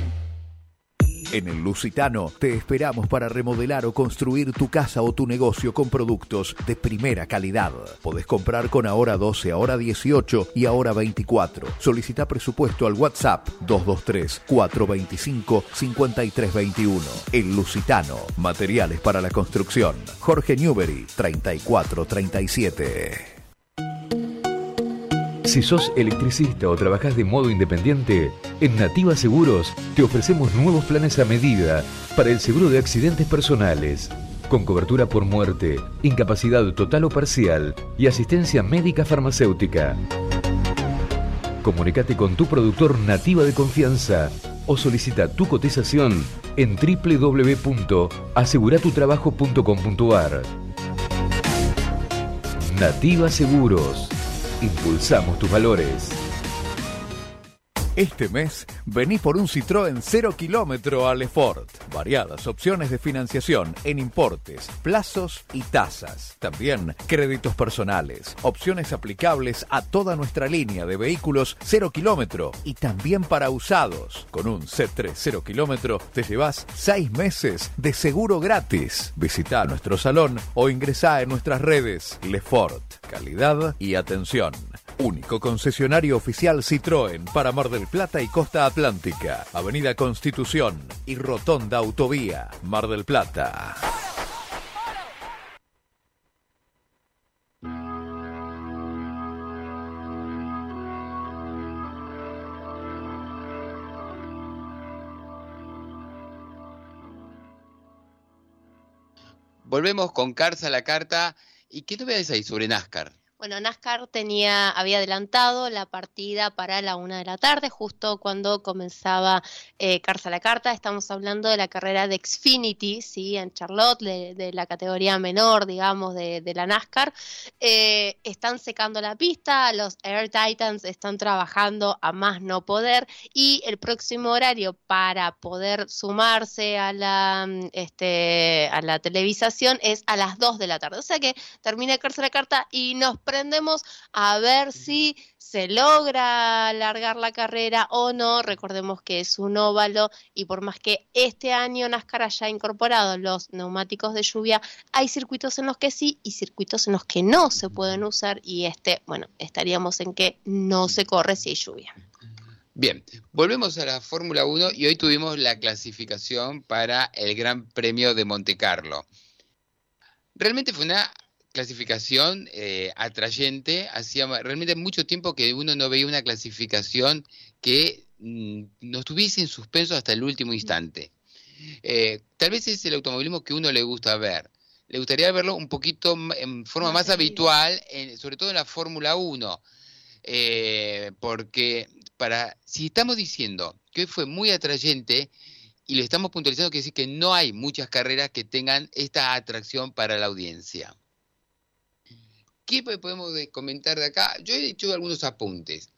En el Lusitano te esperamos para remodelar o construir tu casa o tu negocio con productos de primera calidad. Podés comprar con ahora 12, ahora 18 y ahora 24. Solicita presupuesto al WhatsApp 223-425-5321. El Lusitano, materiales para la construcción. Jorge Newbery, 3437. Si sos electricista o trabajás de modo independiente, en Nativa Seguros te ofrecemos nuevos planes a medida para el seguro de accidentes personales, con cobertura por muerte, incapacidad total o parcial y asistencia médica farmacéutica. Comunicate con tu productor Nativa de confianza o solicita tu cotización en www.aseguratutrabajo.com.ar. Nativa Seguros. Impulsamos tus valores. Este mes, vení por un Citroën 0 kilómetro a Lefort. Variadas opciones de financiación en importes, plazos y tasas. También créditos personales, opciones aplicables a toda nuestra línea de vehículos 0 kilómetro y también para usados. Con un C3 0 kilómetro te llevas 6 meses de seguro gratis. Visita nuestro salón o ingresá en nuestras redes. Lefort, calidad y atención. Único concesionario oficial Citroën para Mar del Plata y Costa Atlántica. Avenida Constitución y Rotonda Autovía, Mar del Plata. Volvemos con Cars a la carta. ¿Y qué novedades hay sobre NASCAR? Bueno, NASCAR tenía, había adelantado la partida para la una de la tarde, justo cuando comenzaba eh, Cars a la Carta. Estamos hablando de la carrera de Xfinity, ¿sí? En Charlotte, de, la categoría menor, digamos, de, la NASCAR. Eh, están secando la pista, los Air Titans están trabajando a más no poder y el próximo horario para poder sumarse a la, este, a la televisación es a las 2 de la tarde. O sea que termina Cars a la Carta y nos prendemos a ver si se logra alargar la carrera o no. Recordemos que es un óvalo y por más que este año NASCAR haya incorporado los neumáticos de lluvia, hay circuitos en los que sí y circuitos en los que no se pueden usar y este, bueno, estaríamos en que no se corre si hay lluvia. Bien, volvemos a la Fórmula 1 y hoy tuvimos la clasificación para el Gran Premio de Monte Carlo. Realmente fue una clasificación eh, atrayente. Hacía realmente mucho tiempo que uno no veía una clasificación que mm, no estuviese en suspenso hasta el último instante. Eh, tal vez es el automovilismo que uno le gusta ver. Le gustaría verlo un poquito en forma más, habitual, en, sobre todo en la Fórmula 1. Eh, porque para si estamos diciendo que hoy fue muy atrayente y lo estamos puntualizando, quiere decir que no hay muchas carreras que tengan esta atracción para la audiencia. ¿Qué podemos comentar de acá? Yo he hecho algunos apuntes.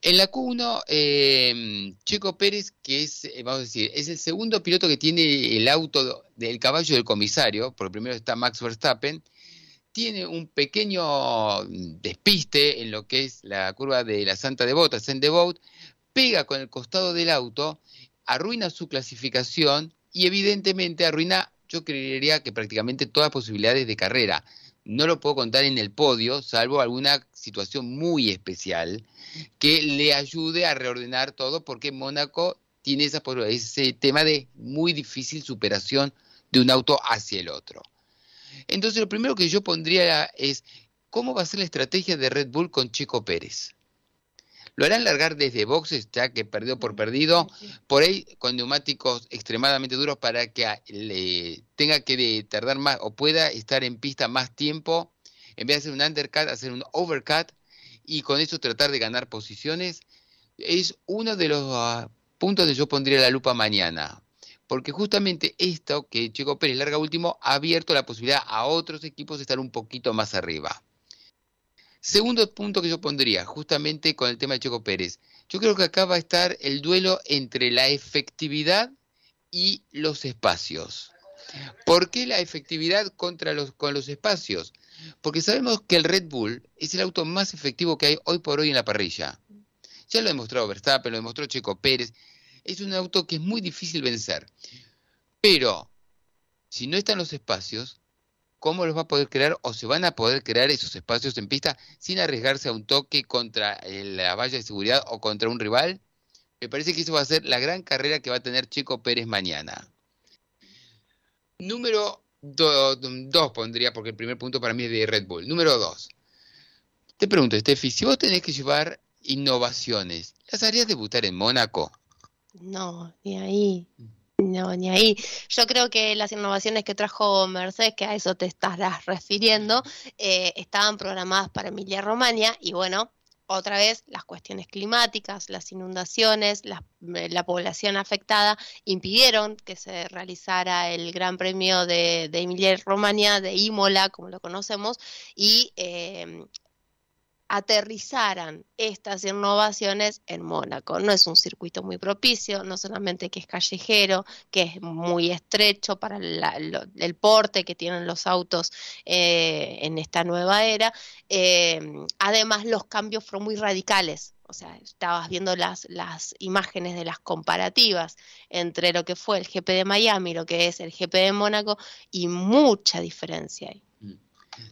En la Q1, eh, Checo Pérez, que es, eh, vamos a decir, es el segundo piloto que tiene el auto del caballo del comisario, por primero está Max Verstappen, tiene un pequeño despiste en lo que es la curva de la Santa Devota, en Devote, pega con el costado del auto, arruina su clasificación y evidentemente arruina, yo creería que prácticamente todas las posibilidades de carrera no lo puedo contar en el podio, salvo alguna situación muy especial que le ayude a reordenar todo, porque Mónaco tiene esa, ese tema de muy difícil superación de un auto hacia el otro. Entonces, lo primero que yo pondría es, ¿cómo va a ser la estrategia de Red Bull con Chico Pérez? Lo harán largar desde boxes, ya que perdió por perdido, por ahí con neumáticos extremadamente duros para que a- le tenga que tardar más o pueda estar en pista más tiempo, en vez de hacer un undercut, hacer un overcut y con eso tratar de ganar posiciones. Es uno de los ah, puntos donde yo pondría la lupa mañana. Porque justamente esto que Checo Pérez larga último ha abierto la posibilidad a otros equipos de estar un poquito más arriba. Segundo punto que yo pondría, justamente con el tema de Checo Pérez. Yo creo que acá va a estar el duelo entre la efectividad y los espacios. ¿Por qué la efectividad contra los, con los espacios? Porque sabemos que el Red Bull es el auto más efectivo que hay hoy por hoy en la parrilla. Ya lo ha demostrado Verstappen, lo demostró Checo Pérez. Es un auto que es muy difícil vencer. Pero, si no están los espacios, ¿cómo los va a poder crear o se van a poder crear esos espacios en pista sin arriesgarse a un toque contra eh, la valla de seguridad o contra un rival? Me parece que eso va a ser la gran carrera que va a tener Checo Pérez mañana. Número 2 pondría, porque el primer punto para mí es de Red Bull. Número 2. Te pregunto, Steffi, si vos tenés que llevar innovaciones, ¿las harías debutar en Mónaco? No, ni ahí. No, ni ahí. Yo creo que las innovaciones que trajo Mercedes, que a eso te estarás refiriendo, eh, estaban programadas para Emilia Romagna y bueno, otra vez las cuestiones climáticas, las inundaciones, la, eh, la población afectada impidieron que se realizara el Gran Premio de, de Emilia Romagna, de Imola, como lo conocemos, y eh, aterrizaran estas innovaciones en Mónaco. No es un circuito muy propicio, no solamente que es callejero, que es muy estrecho para el porte que tienen los autos eh, en esta nueva era. eh, además, los cambios fueron muy radicales. O sea, estabas viendo las, las imágenes de las comparativas entre lo que fue el GP de Miami y lo que es el GP de Mónaco y mucha diferencia hay.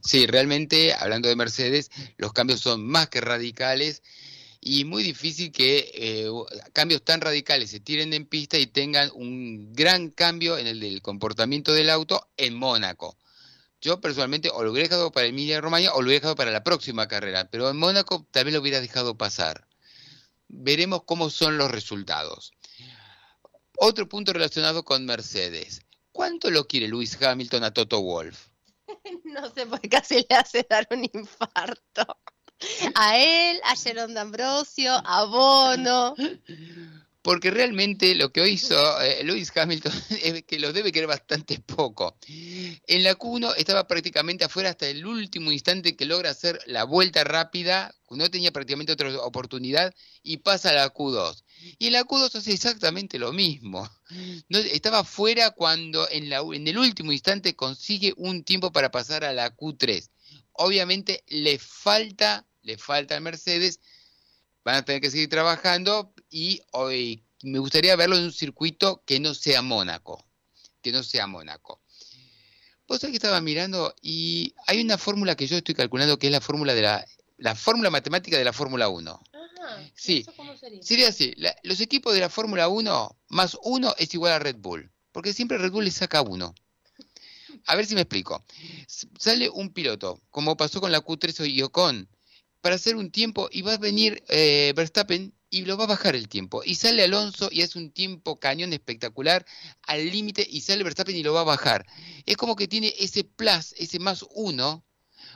Sí, realmente, hablando de Mercedes, los cambios son más que radicales y muy difícil que eh, cambios tan radicales se tiren en pista y tengan un gran cambio en el del comportamiento del auto en Mónaco. Yo personalmente o lo hubiera dejado para Emilia Romagna o lo hubiera dejado para la próxima carrera, pero en Mónaco vez lo hubiera dejado pasar. Veremos cómo son los resultados. Otro punto relacionado con Mercedes. ¿Cuánto lo quiere Lewis Hamilton a Toto Wolf? No sé, porque casi le hace dar un infarto. A él, a Jerón D'Ambrosio, a Bono. Porque realmente lo que hizo eh, Lewis Hamilton es que lo debe querer bastante poco. En la Q1 estaba prácticamente afuera hasta el último instante que logra hacer la vuelta rápida, no tenía prácticamente otra oportunidad y pasa a la Q2. Y en la Q2 hace exactamente lo mismo. Estaba fuera cuando en, en el último instante consigue un tiempo para pasar a la Q3. Obviamente le falta, le falta al Mercedes van a tener que seguir trabajando y hoy me gustaría verlo en un circuito que no sea Mónaco, que no sea Mónaco. Vos sabés que estaba mirando y hay una fórmula que yo estoy calculando que es la fórmula de la la fórmula matemática de la Fórmula 1. Sí, sería así, la- los equipos de la Fórmula 1 más uno es igual a Red Bull, porque siempre Red Bull le saca uno. A ver si me explico. Sale un piloto, como pasó con la Q3 y Ocon, para hacer un tiempo y va a venir eh, Verstappen y lo va a bajar el tiempo. Y sale Alonso y hace un tiempo cañón espectacular al límite y sale Verstappen y lo va a bajar. Es como que tiene ese plus, ese más uno,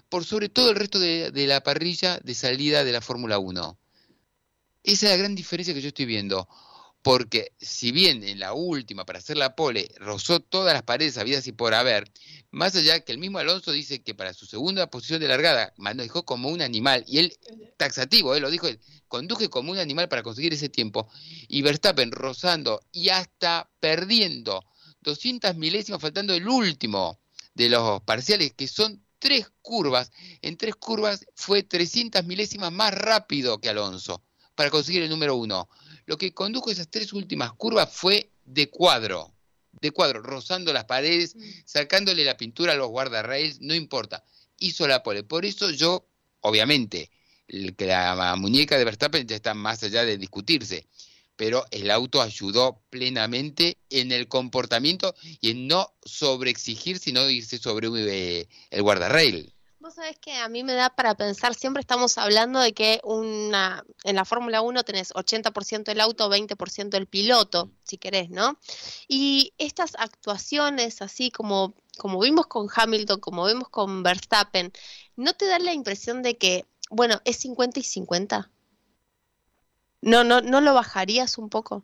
por sobre todo el resto de, de la parrilla de salida de la Fórmula 1. Esa es la gran diferencia que yo estoy viendo. Porque si bien en la última, para hacer la pole, rozó todas las paredes habidas y por haber, más allá que el mismo Alonso dice que para su segunda posición de largada manejó como un animal, y él, taxativo, él lo dijo, él, conduje como un animal para conseguir ese tiempo, y Verstappen rozando y hasta perdiendo 200 milésimas, faltando el último de los parciales, que son tres curvas, en tres curvas fue 300 milésimas más rápido que Alonso para conseguir el número uno. Lo que condujo esas tres últimas curvas fue de cuadro, de cuadro, rozando las paredes, sacándole la pintura a los guardarrails, no importa, hizo la pole. Por eso yo, obviamente, que la muñeca de Verstappen ya está más allá de discutirse, pero el auto ayudó plenamente en el comportamiento y en no sobreexigir, sino irse sobre eh, el guardarrail. Vos sabés que a mí me da para pensar, siempre estamos hablando de que una en la Fórmula 1 tenés 80% el auto, 20% el piloto, si querés, ¿no? Y estas actuaciones, así como, como vimos con Hamilton, como vimos con Verstappen, ¿no te da la impresión de que, bueno, es 50 y 50? ¿No, no, no lo bajarías un poco?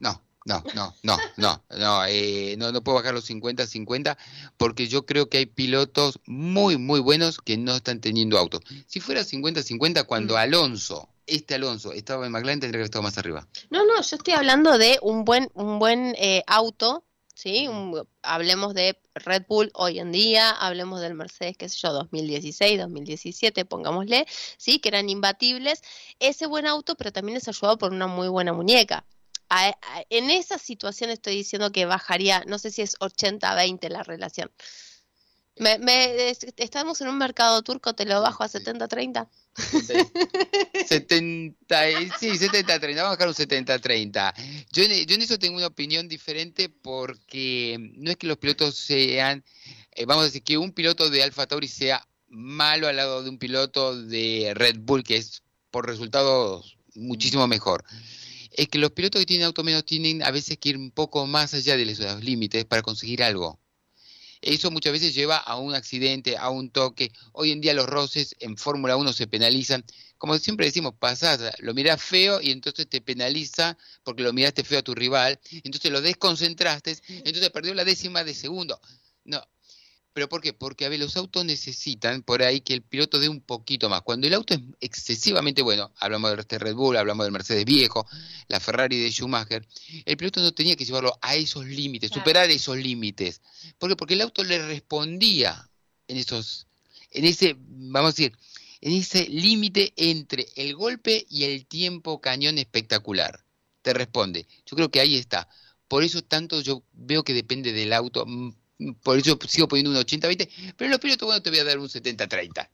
No, no, no, no, no, no, eh, no, no puedo bajar los 50-50 porque yo creo que hay pilotos muy, muy buenos que no están teniendo autos. Si fuera 50-50, cuando Alonso, este Alonso, estaba en McLaren, tendría que haber estado más arriba. No, no, yo estoy hablando de un buen, un buen eh, auto, ¿sí? Un- hablemos de Red Bull hoy en día, hablemos del Mercedes, qué sé yo, 2016, 2017, pongámosle, ¿sí? Que eran imbatibles. Ese buen auto, pero también es ayudado por una muy buena muñeca. A- a- en esa situación estoy diciendo que bajaría, no sé si es 80-20 la relación. Me, me- es- estamos en un mercado turco, te lo bajo a 70-30. 70, y- sí, 70-30, vamos a bajar un 70-30. Yo en, yo en eso tengo una opinión diferente porque no es que los pilotos sean, eh, vamos a decir, que un piloto de Alfa Tauri sea malo al lado de un piloto de Red Bull, que es por resultados muchísimo mejor. Es que los pilotos que tienen auto menos tienen a veces que ir un poco más allá de los límites para conseguir algo. Eso muchas veces lleva a un accidente, a un toque. Hoy en día los roces en Fórmula 1 se penalizan. Como siempre decimos, pasás, lo mirás feo y entonces te penaliza porque lo miraste feo a tu rival. Entonces lo desconcentraste, entonces perdió la décima de segundo. No. ¿Pero por qué? Porque a ver, los autos necesitan por ahí que el piloto dé un poquito más. Cuando el auto es excesivamente bueno, hablamos de este Red Bull, hablamos del Mercedes viejo, la Ferrari de Schumacher, el piloto no tenía que llevarlo a esos límites, superar esos límites. ¿Por qué? Porque el auto le respondía en esos, en ese, vamos a decir, en ese límite entre el golpe y el tiempo cañón espectacular. Te responde. Yo creo que ahí está. Por eso tanto yo veo que depende del auto. Por eso sigo poniendo un 80-20, pero en los pilotos, bueno, te voy a dar un 70-30.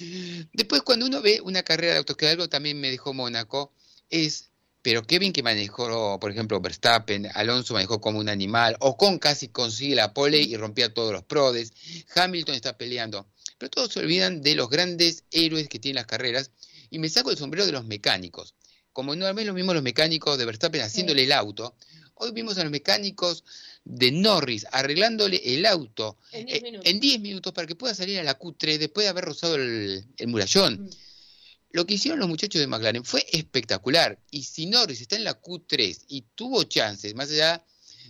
Después, cuando uno ve una carrera de autos, que algo también me dejó Mónaco, es, pero qué bien que manejó, por ejemplo, Verstappen, Alonso manejó como un animal, Ocon casi consigue la pole y rompía todos los prodes, Hamilton está peleando, pero todos se olvidan de los grandes héroes que tienen las carreras, y me saco el sombrero de los mecánicos. Como no ves lo mismo los mecánicos de Verstappen haciéndole el auto, hoy vimos a los mecánicos de Norris arreglándole el auto En eh, en 10 minutos para que pueda salir a la Q3 después de haber rozado el, el murallón. Lo que hicieron los muchachos de McLaren fue espectacular. Y si Norris está en la Q3 y tuvo chances, más allá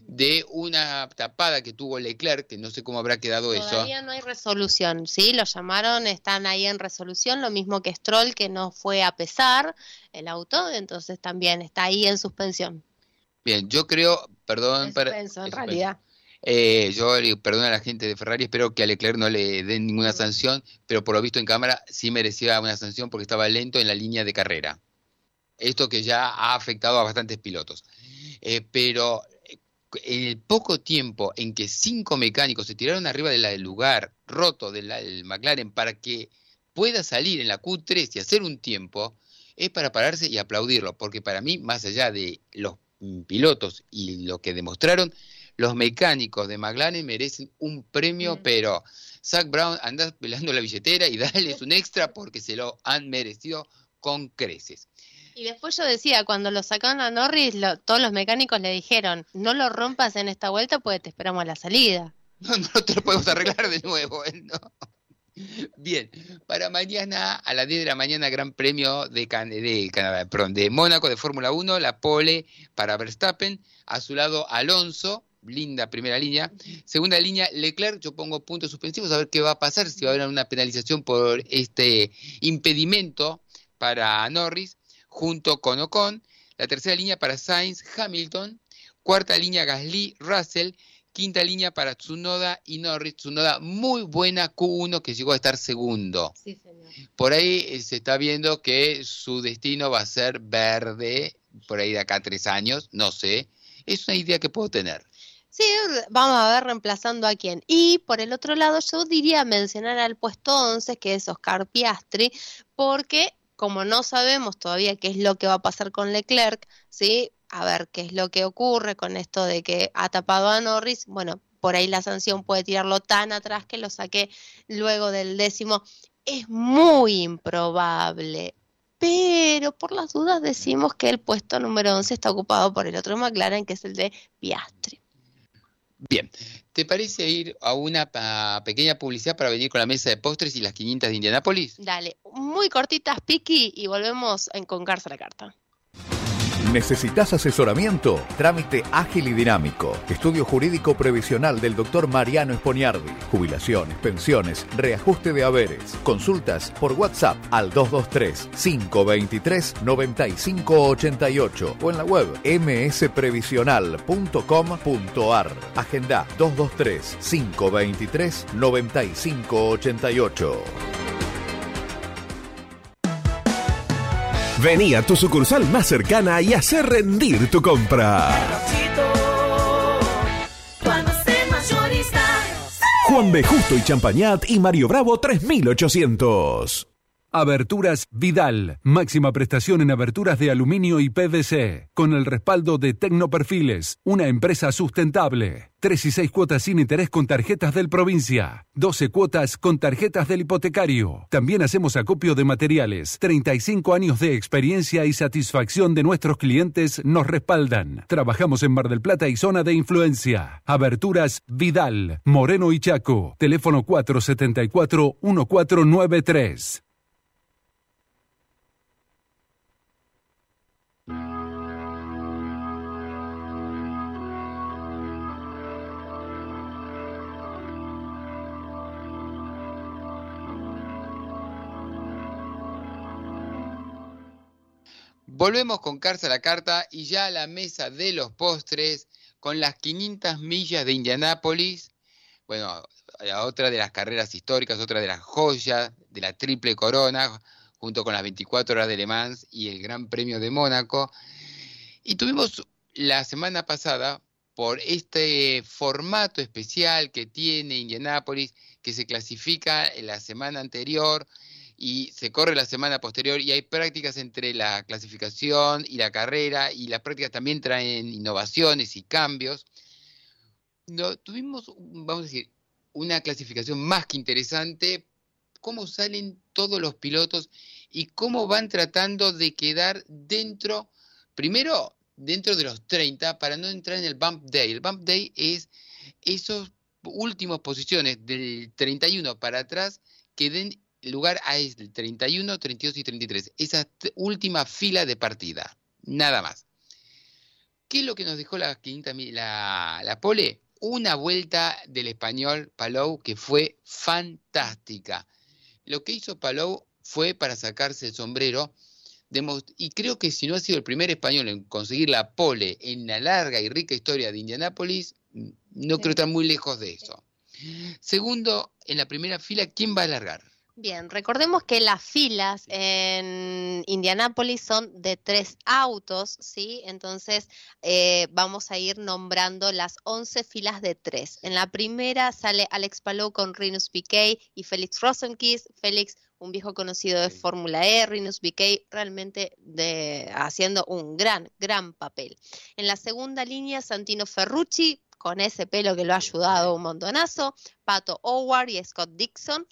de una tapada que tuvo Leclerc, que no sé cómo habrá quedado eso. Todavía no hay resolución, ¿sí? Lo llamaron, están ahí en resolución, lo mismo que Stroll, que no fue a pesar el auto, entonces también está ahí en suspensión. Bien, yo creo, perdón, para- suspenso, en realidad. Eh, yo le perdono a la gente de Ferrari, espero que a Leclerc no le den ninguna sanción, pero por lo visto en cámara sí merecía una sanción porque estaba lento en la línea de carrera. Esto que ya ha afectado a bastantes pilotos. Eh, pero eh, en el poco tiempo en que cinco mecánicos se tiraron arriba del lugar roto del McLaren para que pueda salir en la Q3 y hacer un tiempo, es para pararse y aplaudirlo, porque para mí, más allá de los pilotos y lo que demostraron, los mecánicos de McLaren merecen un premio, pero Zach Brown anda pelando la billetera y darles un extra porque se lo han merecido con creces. Y después yo decía, cuando lo sacaron a Norris, lo- todos los mecánicos le dijeron, no lo rompas en esta vuelta porque te esperamos a la salida. No, no te lo podemos arreglar de nuevo, ¿eh? No. Bien, para mañana a las 10 de la mañana Gran Premio de, de Canadá, perdón, de Mónaco de Fórmula 1, la pole para Verstappen, a su lado Alonso, linda primera línea, segunda línea Leclerc, yo pongo puntos suspensivos a ver qué va a pasar, si va a haber una penalización por este impedimento para Norris, junto con Ocon, la tercera línea para Sainz, Hamilton, cuarta línea Gasly, Russell, quinta línea para Tsunoda y Norris, Tsunoda muy buena Q1 que llegó a estar segundo. Por ahí eh, se está viendo que su destino va a ser verde, por ahí de acá a tres años, no sé. Es una idea que puedo tener. Sí, vamos a ver reemplazando a quién. Y por el otro lado, yo diría mencionar al puesto 11, que es Oscar Piastri, porque como no sabemos todavía qué es lo que va a pasar con Leclerc, ¿sí? A ver qué es lo que ocurre con esto de que ha tapado a Norris. Bueno, por ahí la sanción puede tirarlo tan atrás que lo saque luego del décimo. Es muy improbable, pero por las dudas decimos que el puesto número 11 está ocupado por el otro McLaren, que es el de Piastri. Bien, ¿te parece ir a una pequeña publicidad para venir con la mesa de postres y las 500 de Indianápolis? Dale, muy cortitas, Piki, y volvemos en con Carza la carta. ¿Necesitas asesoramiento? Trámite ágil y dinámico. Estudio jurídico previsional del doctor Mariano Esponiardi. Jubilaciones, pensiones, reajuste de haberes. Consultas por WhatsApp al 223-523-9588 o en la web msprevisional.com.ar. Agenda 223-523-9588. Vení a tu sucursal más cercana y hacer rendir tu compra. Juan B. Justo y Champañat y Mario Bravo 3800. Aberturas Vidal. Máxima prestación en aberturas de aluminio y PVC. Con el respaldo de Tecnoperfiles, una empresa sustentable. 3 y 6 cuotas sin interés con tarjetas del provincia. 12 cuotas con tarjetas del hipotecario. También hacemos acopio de materiales. 35 años de experiencia y satisfacción de nuestros clientes nos respaldan. Trabajamos en Mar del Plata y zona de influencia. Aberturas Vidal. Moreno y Chaco. Teléfono 474-1493. Volvemos con Carza a la carta y ya a la mesa de los postres con las 500 millas de Indianápolis. Bueno, otra de las carreras históricas, otra de las joyas de la triple corona, junto con las 24 horas de Le Mans y el Gran Premio de Mónaco. Y tuvimos la semana pasada, por este formato especial que tiene Indianápolis, que se clasifica en la semana anterior y se corre la semana posterior y hay prácticas entre la clasificación y la carrera y las prácticas también traen innovaciones y cambios. No, tuvimos, vamos a decir, una clasificación más que interesante, cómo salen todos los pilotos y cómo van tratando de quedar dentro, primero dentro de los 30 para no entrar en el bump day. El bump day es esos últimas posiciones del 31 para atrás que den lugar a el 31, 32 y 33. Esa última fila de partida. Nada más. ¿Qué es lo que nos dejó la, quinta, mi- la, la pole? Una vuelta del español Palou que fue fantástica. Lo que hizo Palou fue para sacarse el sombrero y creo que si no ha sido el primer español en conseguir la pole en la larga y rica historia de Indianápolis, no creo estar muy lejos de eso. Segundo, en la primera fila, ¿quién va a largar? Bien, recordemos que las filas en Indianápolis son de tres autos, ¿sí? Entonces eh, vamos a ir nombrando las 11 filas de tres. En la primera sale Alex Palou con Rinus Piquet y Félix Rosenquist. Félix, un viejo conocido de Fórmula E, Rinus Piquet realmente de, haciendo un gran, gran papel. En la segunda línea, Santino Ferrucci, con ese pelo que lo ha ayudado un montonazo, Pato Howard y Scott Dixon.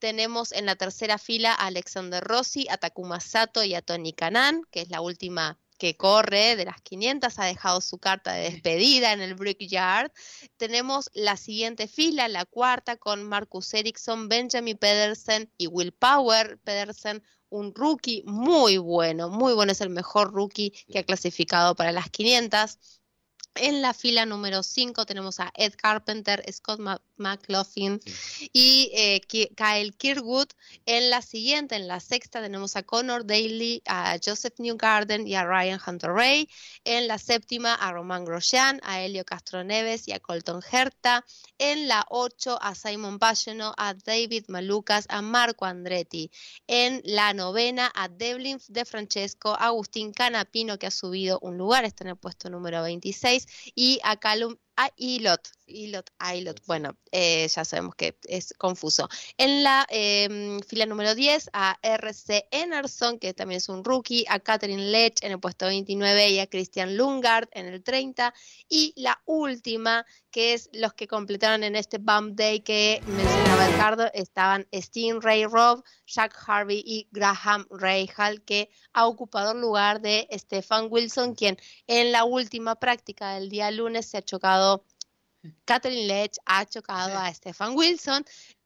Tenemos en la tercera fila a Alexander Rossi, a Takuma Sato y a Tony Kanan, que es la última que corre de las 500, ha dejado su carta de despedida en el Brickyard. Tenemos la siguiente fila, la cuarta, con Marcus Ericsson, Benjamin Pedersen y Will Power Pedersen, un rookie muy bueno, muy bueno, es el mejor rookie que ha clasificado para las 500. En la fila número 5 tenemos a Ed Carpenter, Scott McLaughlin y eh, Kyle Kirkwood. En la siguiente, en la sexta, tenemos a Connor Daly, a Joseph Newgarden y a Ryan Hunter Ray. En la séptima, a Román Grosjean, a Helio Castro Neves y a Colton Herta. En la 8, a Simon Pageno, a David Malucas, a Marco Andretti. En la novena, a Devlin De Francesco, Agustín Canapino, que ha subido un lugar, está en el puesto número 26, y a Calum Ah, Ilot, Ilot, Ilot. Bueno, eh, ya sabemos que es confuso. En la eh, fila número 10 a RC Enerson, que también es un rookie, a Catherine Lech en el puesto 29 y a Christian Lungard en el 30. Y la última, que es los que completaron en este Bump Day que mencionaba Ricardo, estaban Sting Ray Robb, Jack Harvey y Graham Rahal, que ha ocupado el lugar de Stefan Wilson, quien en la última práctica del día lunes se ha chocado Catherine Lech ha chocado a Stefan Wilson,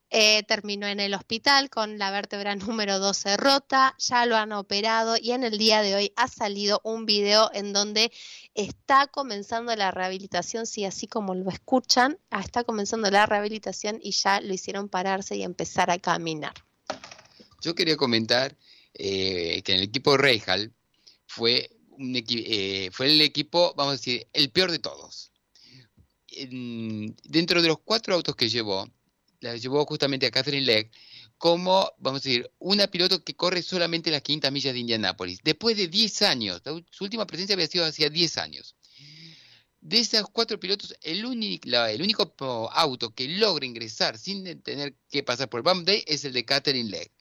eh, terminó en el hospital con la vértebra número 12 rota, ya lo han operado y en el día de hoy ha salido un video en donde está comenzando la rehabilitación, sí, así como lo escuchan, ah, está comenzando la rehabilitación y ya lo hicieron pararse y empezar a caminar. Yo quería comentar eh, que en el equipo Reijal fue, un equi- eh, fue el equipo, vamos a decir, el peor de todos. En- dentro de los cuatro autos que llevó, la llevó justamente a Catherine Legg como, vamos a decir, una piloto que corre solamente las 500 millas de Indianápolis. Después de 10 años, su última presencia había sido hacía 10 años. De esos cuatro pilotos, el, único el único auto que logra ingresar sin tener que pasar por Bump Day es el de Catherine Legg.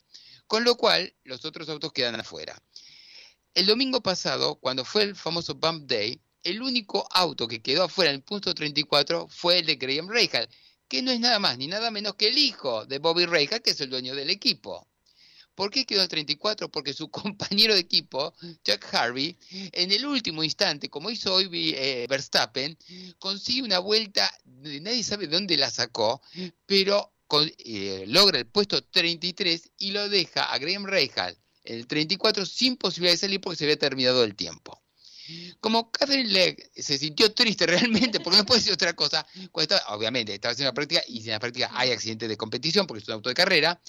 Con lo cual, los otros autos quedan afuera. El domingo pasado, cuando fue el famoso Bump Day, el único auto que quedó afuera en el punto 34 fue el de Graham Rahal, que no es nada más ni nada menos que el hijo de Bobby Rahal, que es el dueño del equipo. ¿Por qué quedó en 34? Porque su compañero de equipo, Jack Harvey, en el último instante, como hizo hoy eh, Verstappen, consigue una vuelta, nadie sabe de dónde la sacó, pero con- eh, logra el puesto 33 y lo deja a Graham Rahal en el 34 sin posibilidad de salir porque se había terminado el tiempo. Como Catherine Legg se sintió triste realmente, porque no puede decir otra cosa, cuando estaba- obviamente estaba haciendo la práctica y en la práctica hay accidentes de competición porque es un auto de carrera,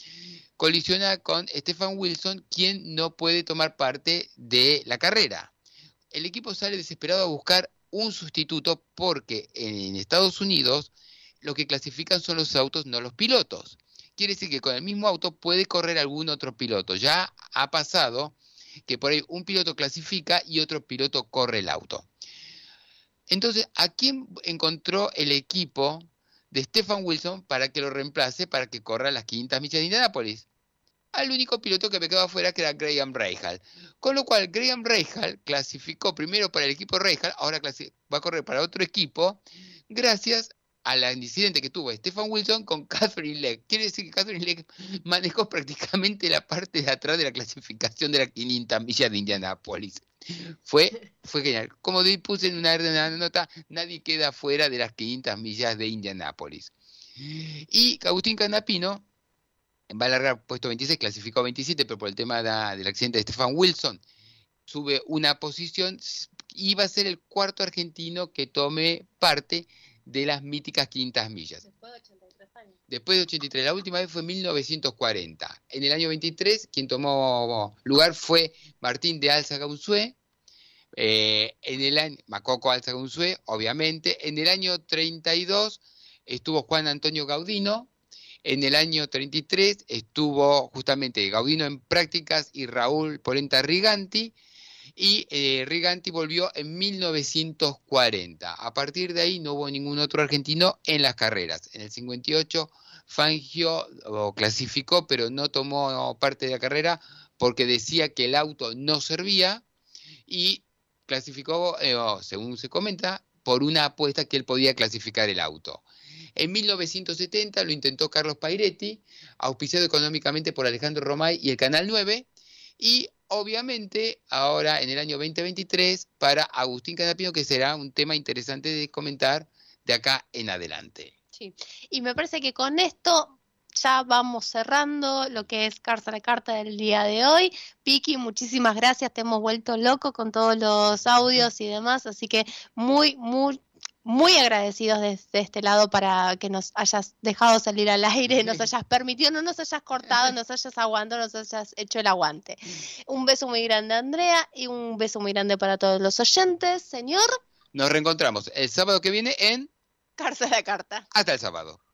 colisiona con Stefan Wilson, quien no puede tomar parte de la carrera. El equipo sale desesperado a buscar un sustituto porque en Estados Unidos lo que clasifican son los autos, no los pilotos. Quiere decir que con el mismo auto puede correr algún otro piloto. Ya ha pasado que por ahí un piloto clasifica y otro piloto corre el auto. Entonces, ¿a quién encontró el equipo de Stefan Wilson para que lo reemplace, para que corra las 500 millas de Indianápolis? Al único piloto que me quedaba afuera, que era Graham Rahal. Con lo cual, Graham Rahal clasificó primero para el equipo Rahal, ahora va a correr para otro equipo, gracias al incidente que tuvo Stefan Wilson con Catherine Legg. Quiere decir que Catherine Legg manejó prácticamente la parte de atrás de la clasificación de las 500 millas de Indianápolis. Fue, fue genial. Como puse en una, nota, nadie queda fuera de las 500 millas de Indianápolis. Y Agustín Canapino va a largar puesto 26, clasificó 27, pero por el tema da- del accidente de Stefan Wilson, sube una posición y va a ser el cuarto argentino que tome parte de las míticas 500 millas. Después de 83, la última vez fue en 1940. En el año 23, quien tomó lugar fue Martín de Alzaga-Unzué. Eh, en el año, Macoco Alzaga-Unzué, obviamente. En el año 32 estuvo Juan Antonio Gaudino. En el año 33 estuvo justamente Gaudino en prácticas y Raúl Polenta Riganti. Y eh, Riganti volvió en 1940. A partir de ahí no hubo ningún otro argentino en las carreras. En el 58 Fangio clasificó, pero no tomó parte de la carrera porque decía que el auto no servía y clasificó, eh, según se comenta, por una apuesta que él podía clasificar el auto. En 1970 lo intentó Carlos Pairetti, auspiciado económicamente por Alejandro Romay y el Canal 9, y obviamente ahora en el año 2023 para Agustín Canapino, que será un tema interesante de comentar de acá en adelante. Sí. Y me parece que con esto ya vamos cerrando lo que es Carta la Carta del día de hoy. Piki, muchísimas gracias, te hemos vuelto loco con todos los audios y demás, así que muy, muy, muy agradecidos desde este lado para que nos hayas dejado salir al aire, nos hayas permitido, no nos hayas cortado, nos hayas aguantado, nos hayas hecho el aguante. Un beso muy grande, Andrea, y un beso muy grande para todos los oyentes. Señor, Nos reencontramos el sábado que viene en a la Carta. Hasta el sábado.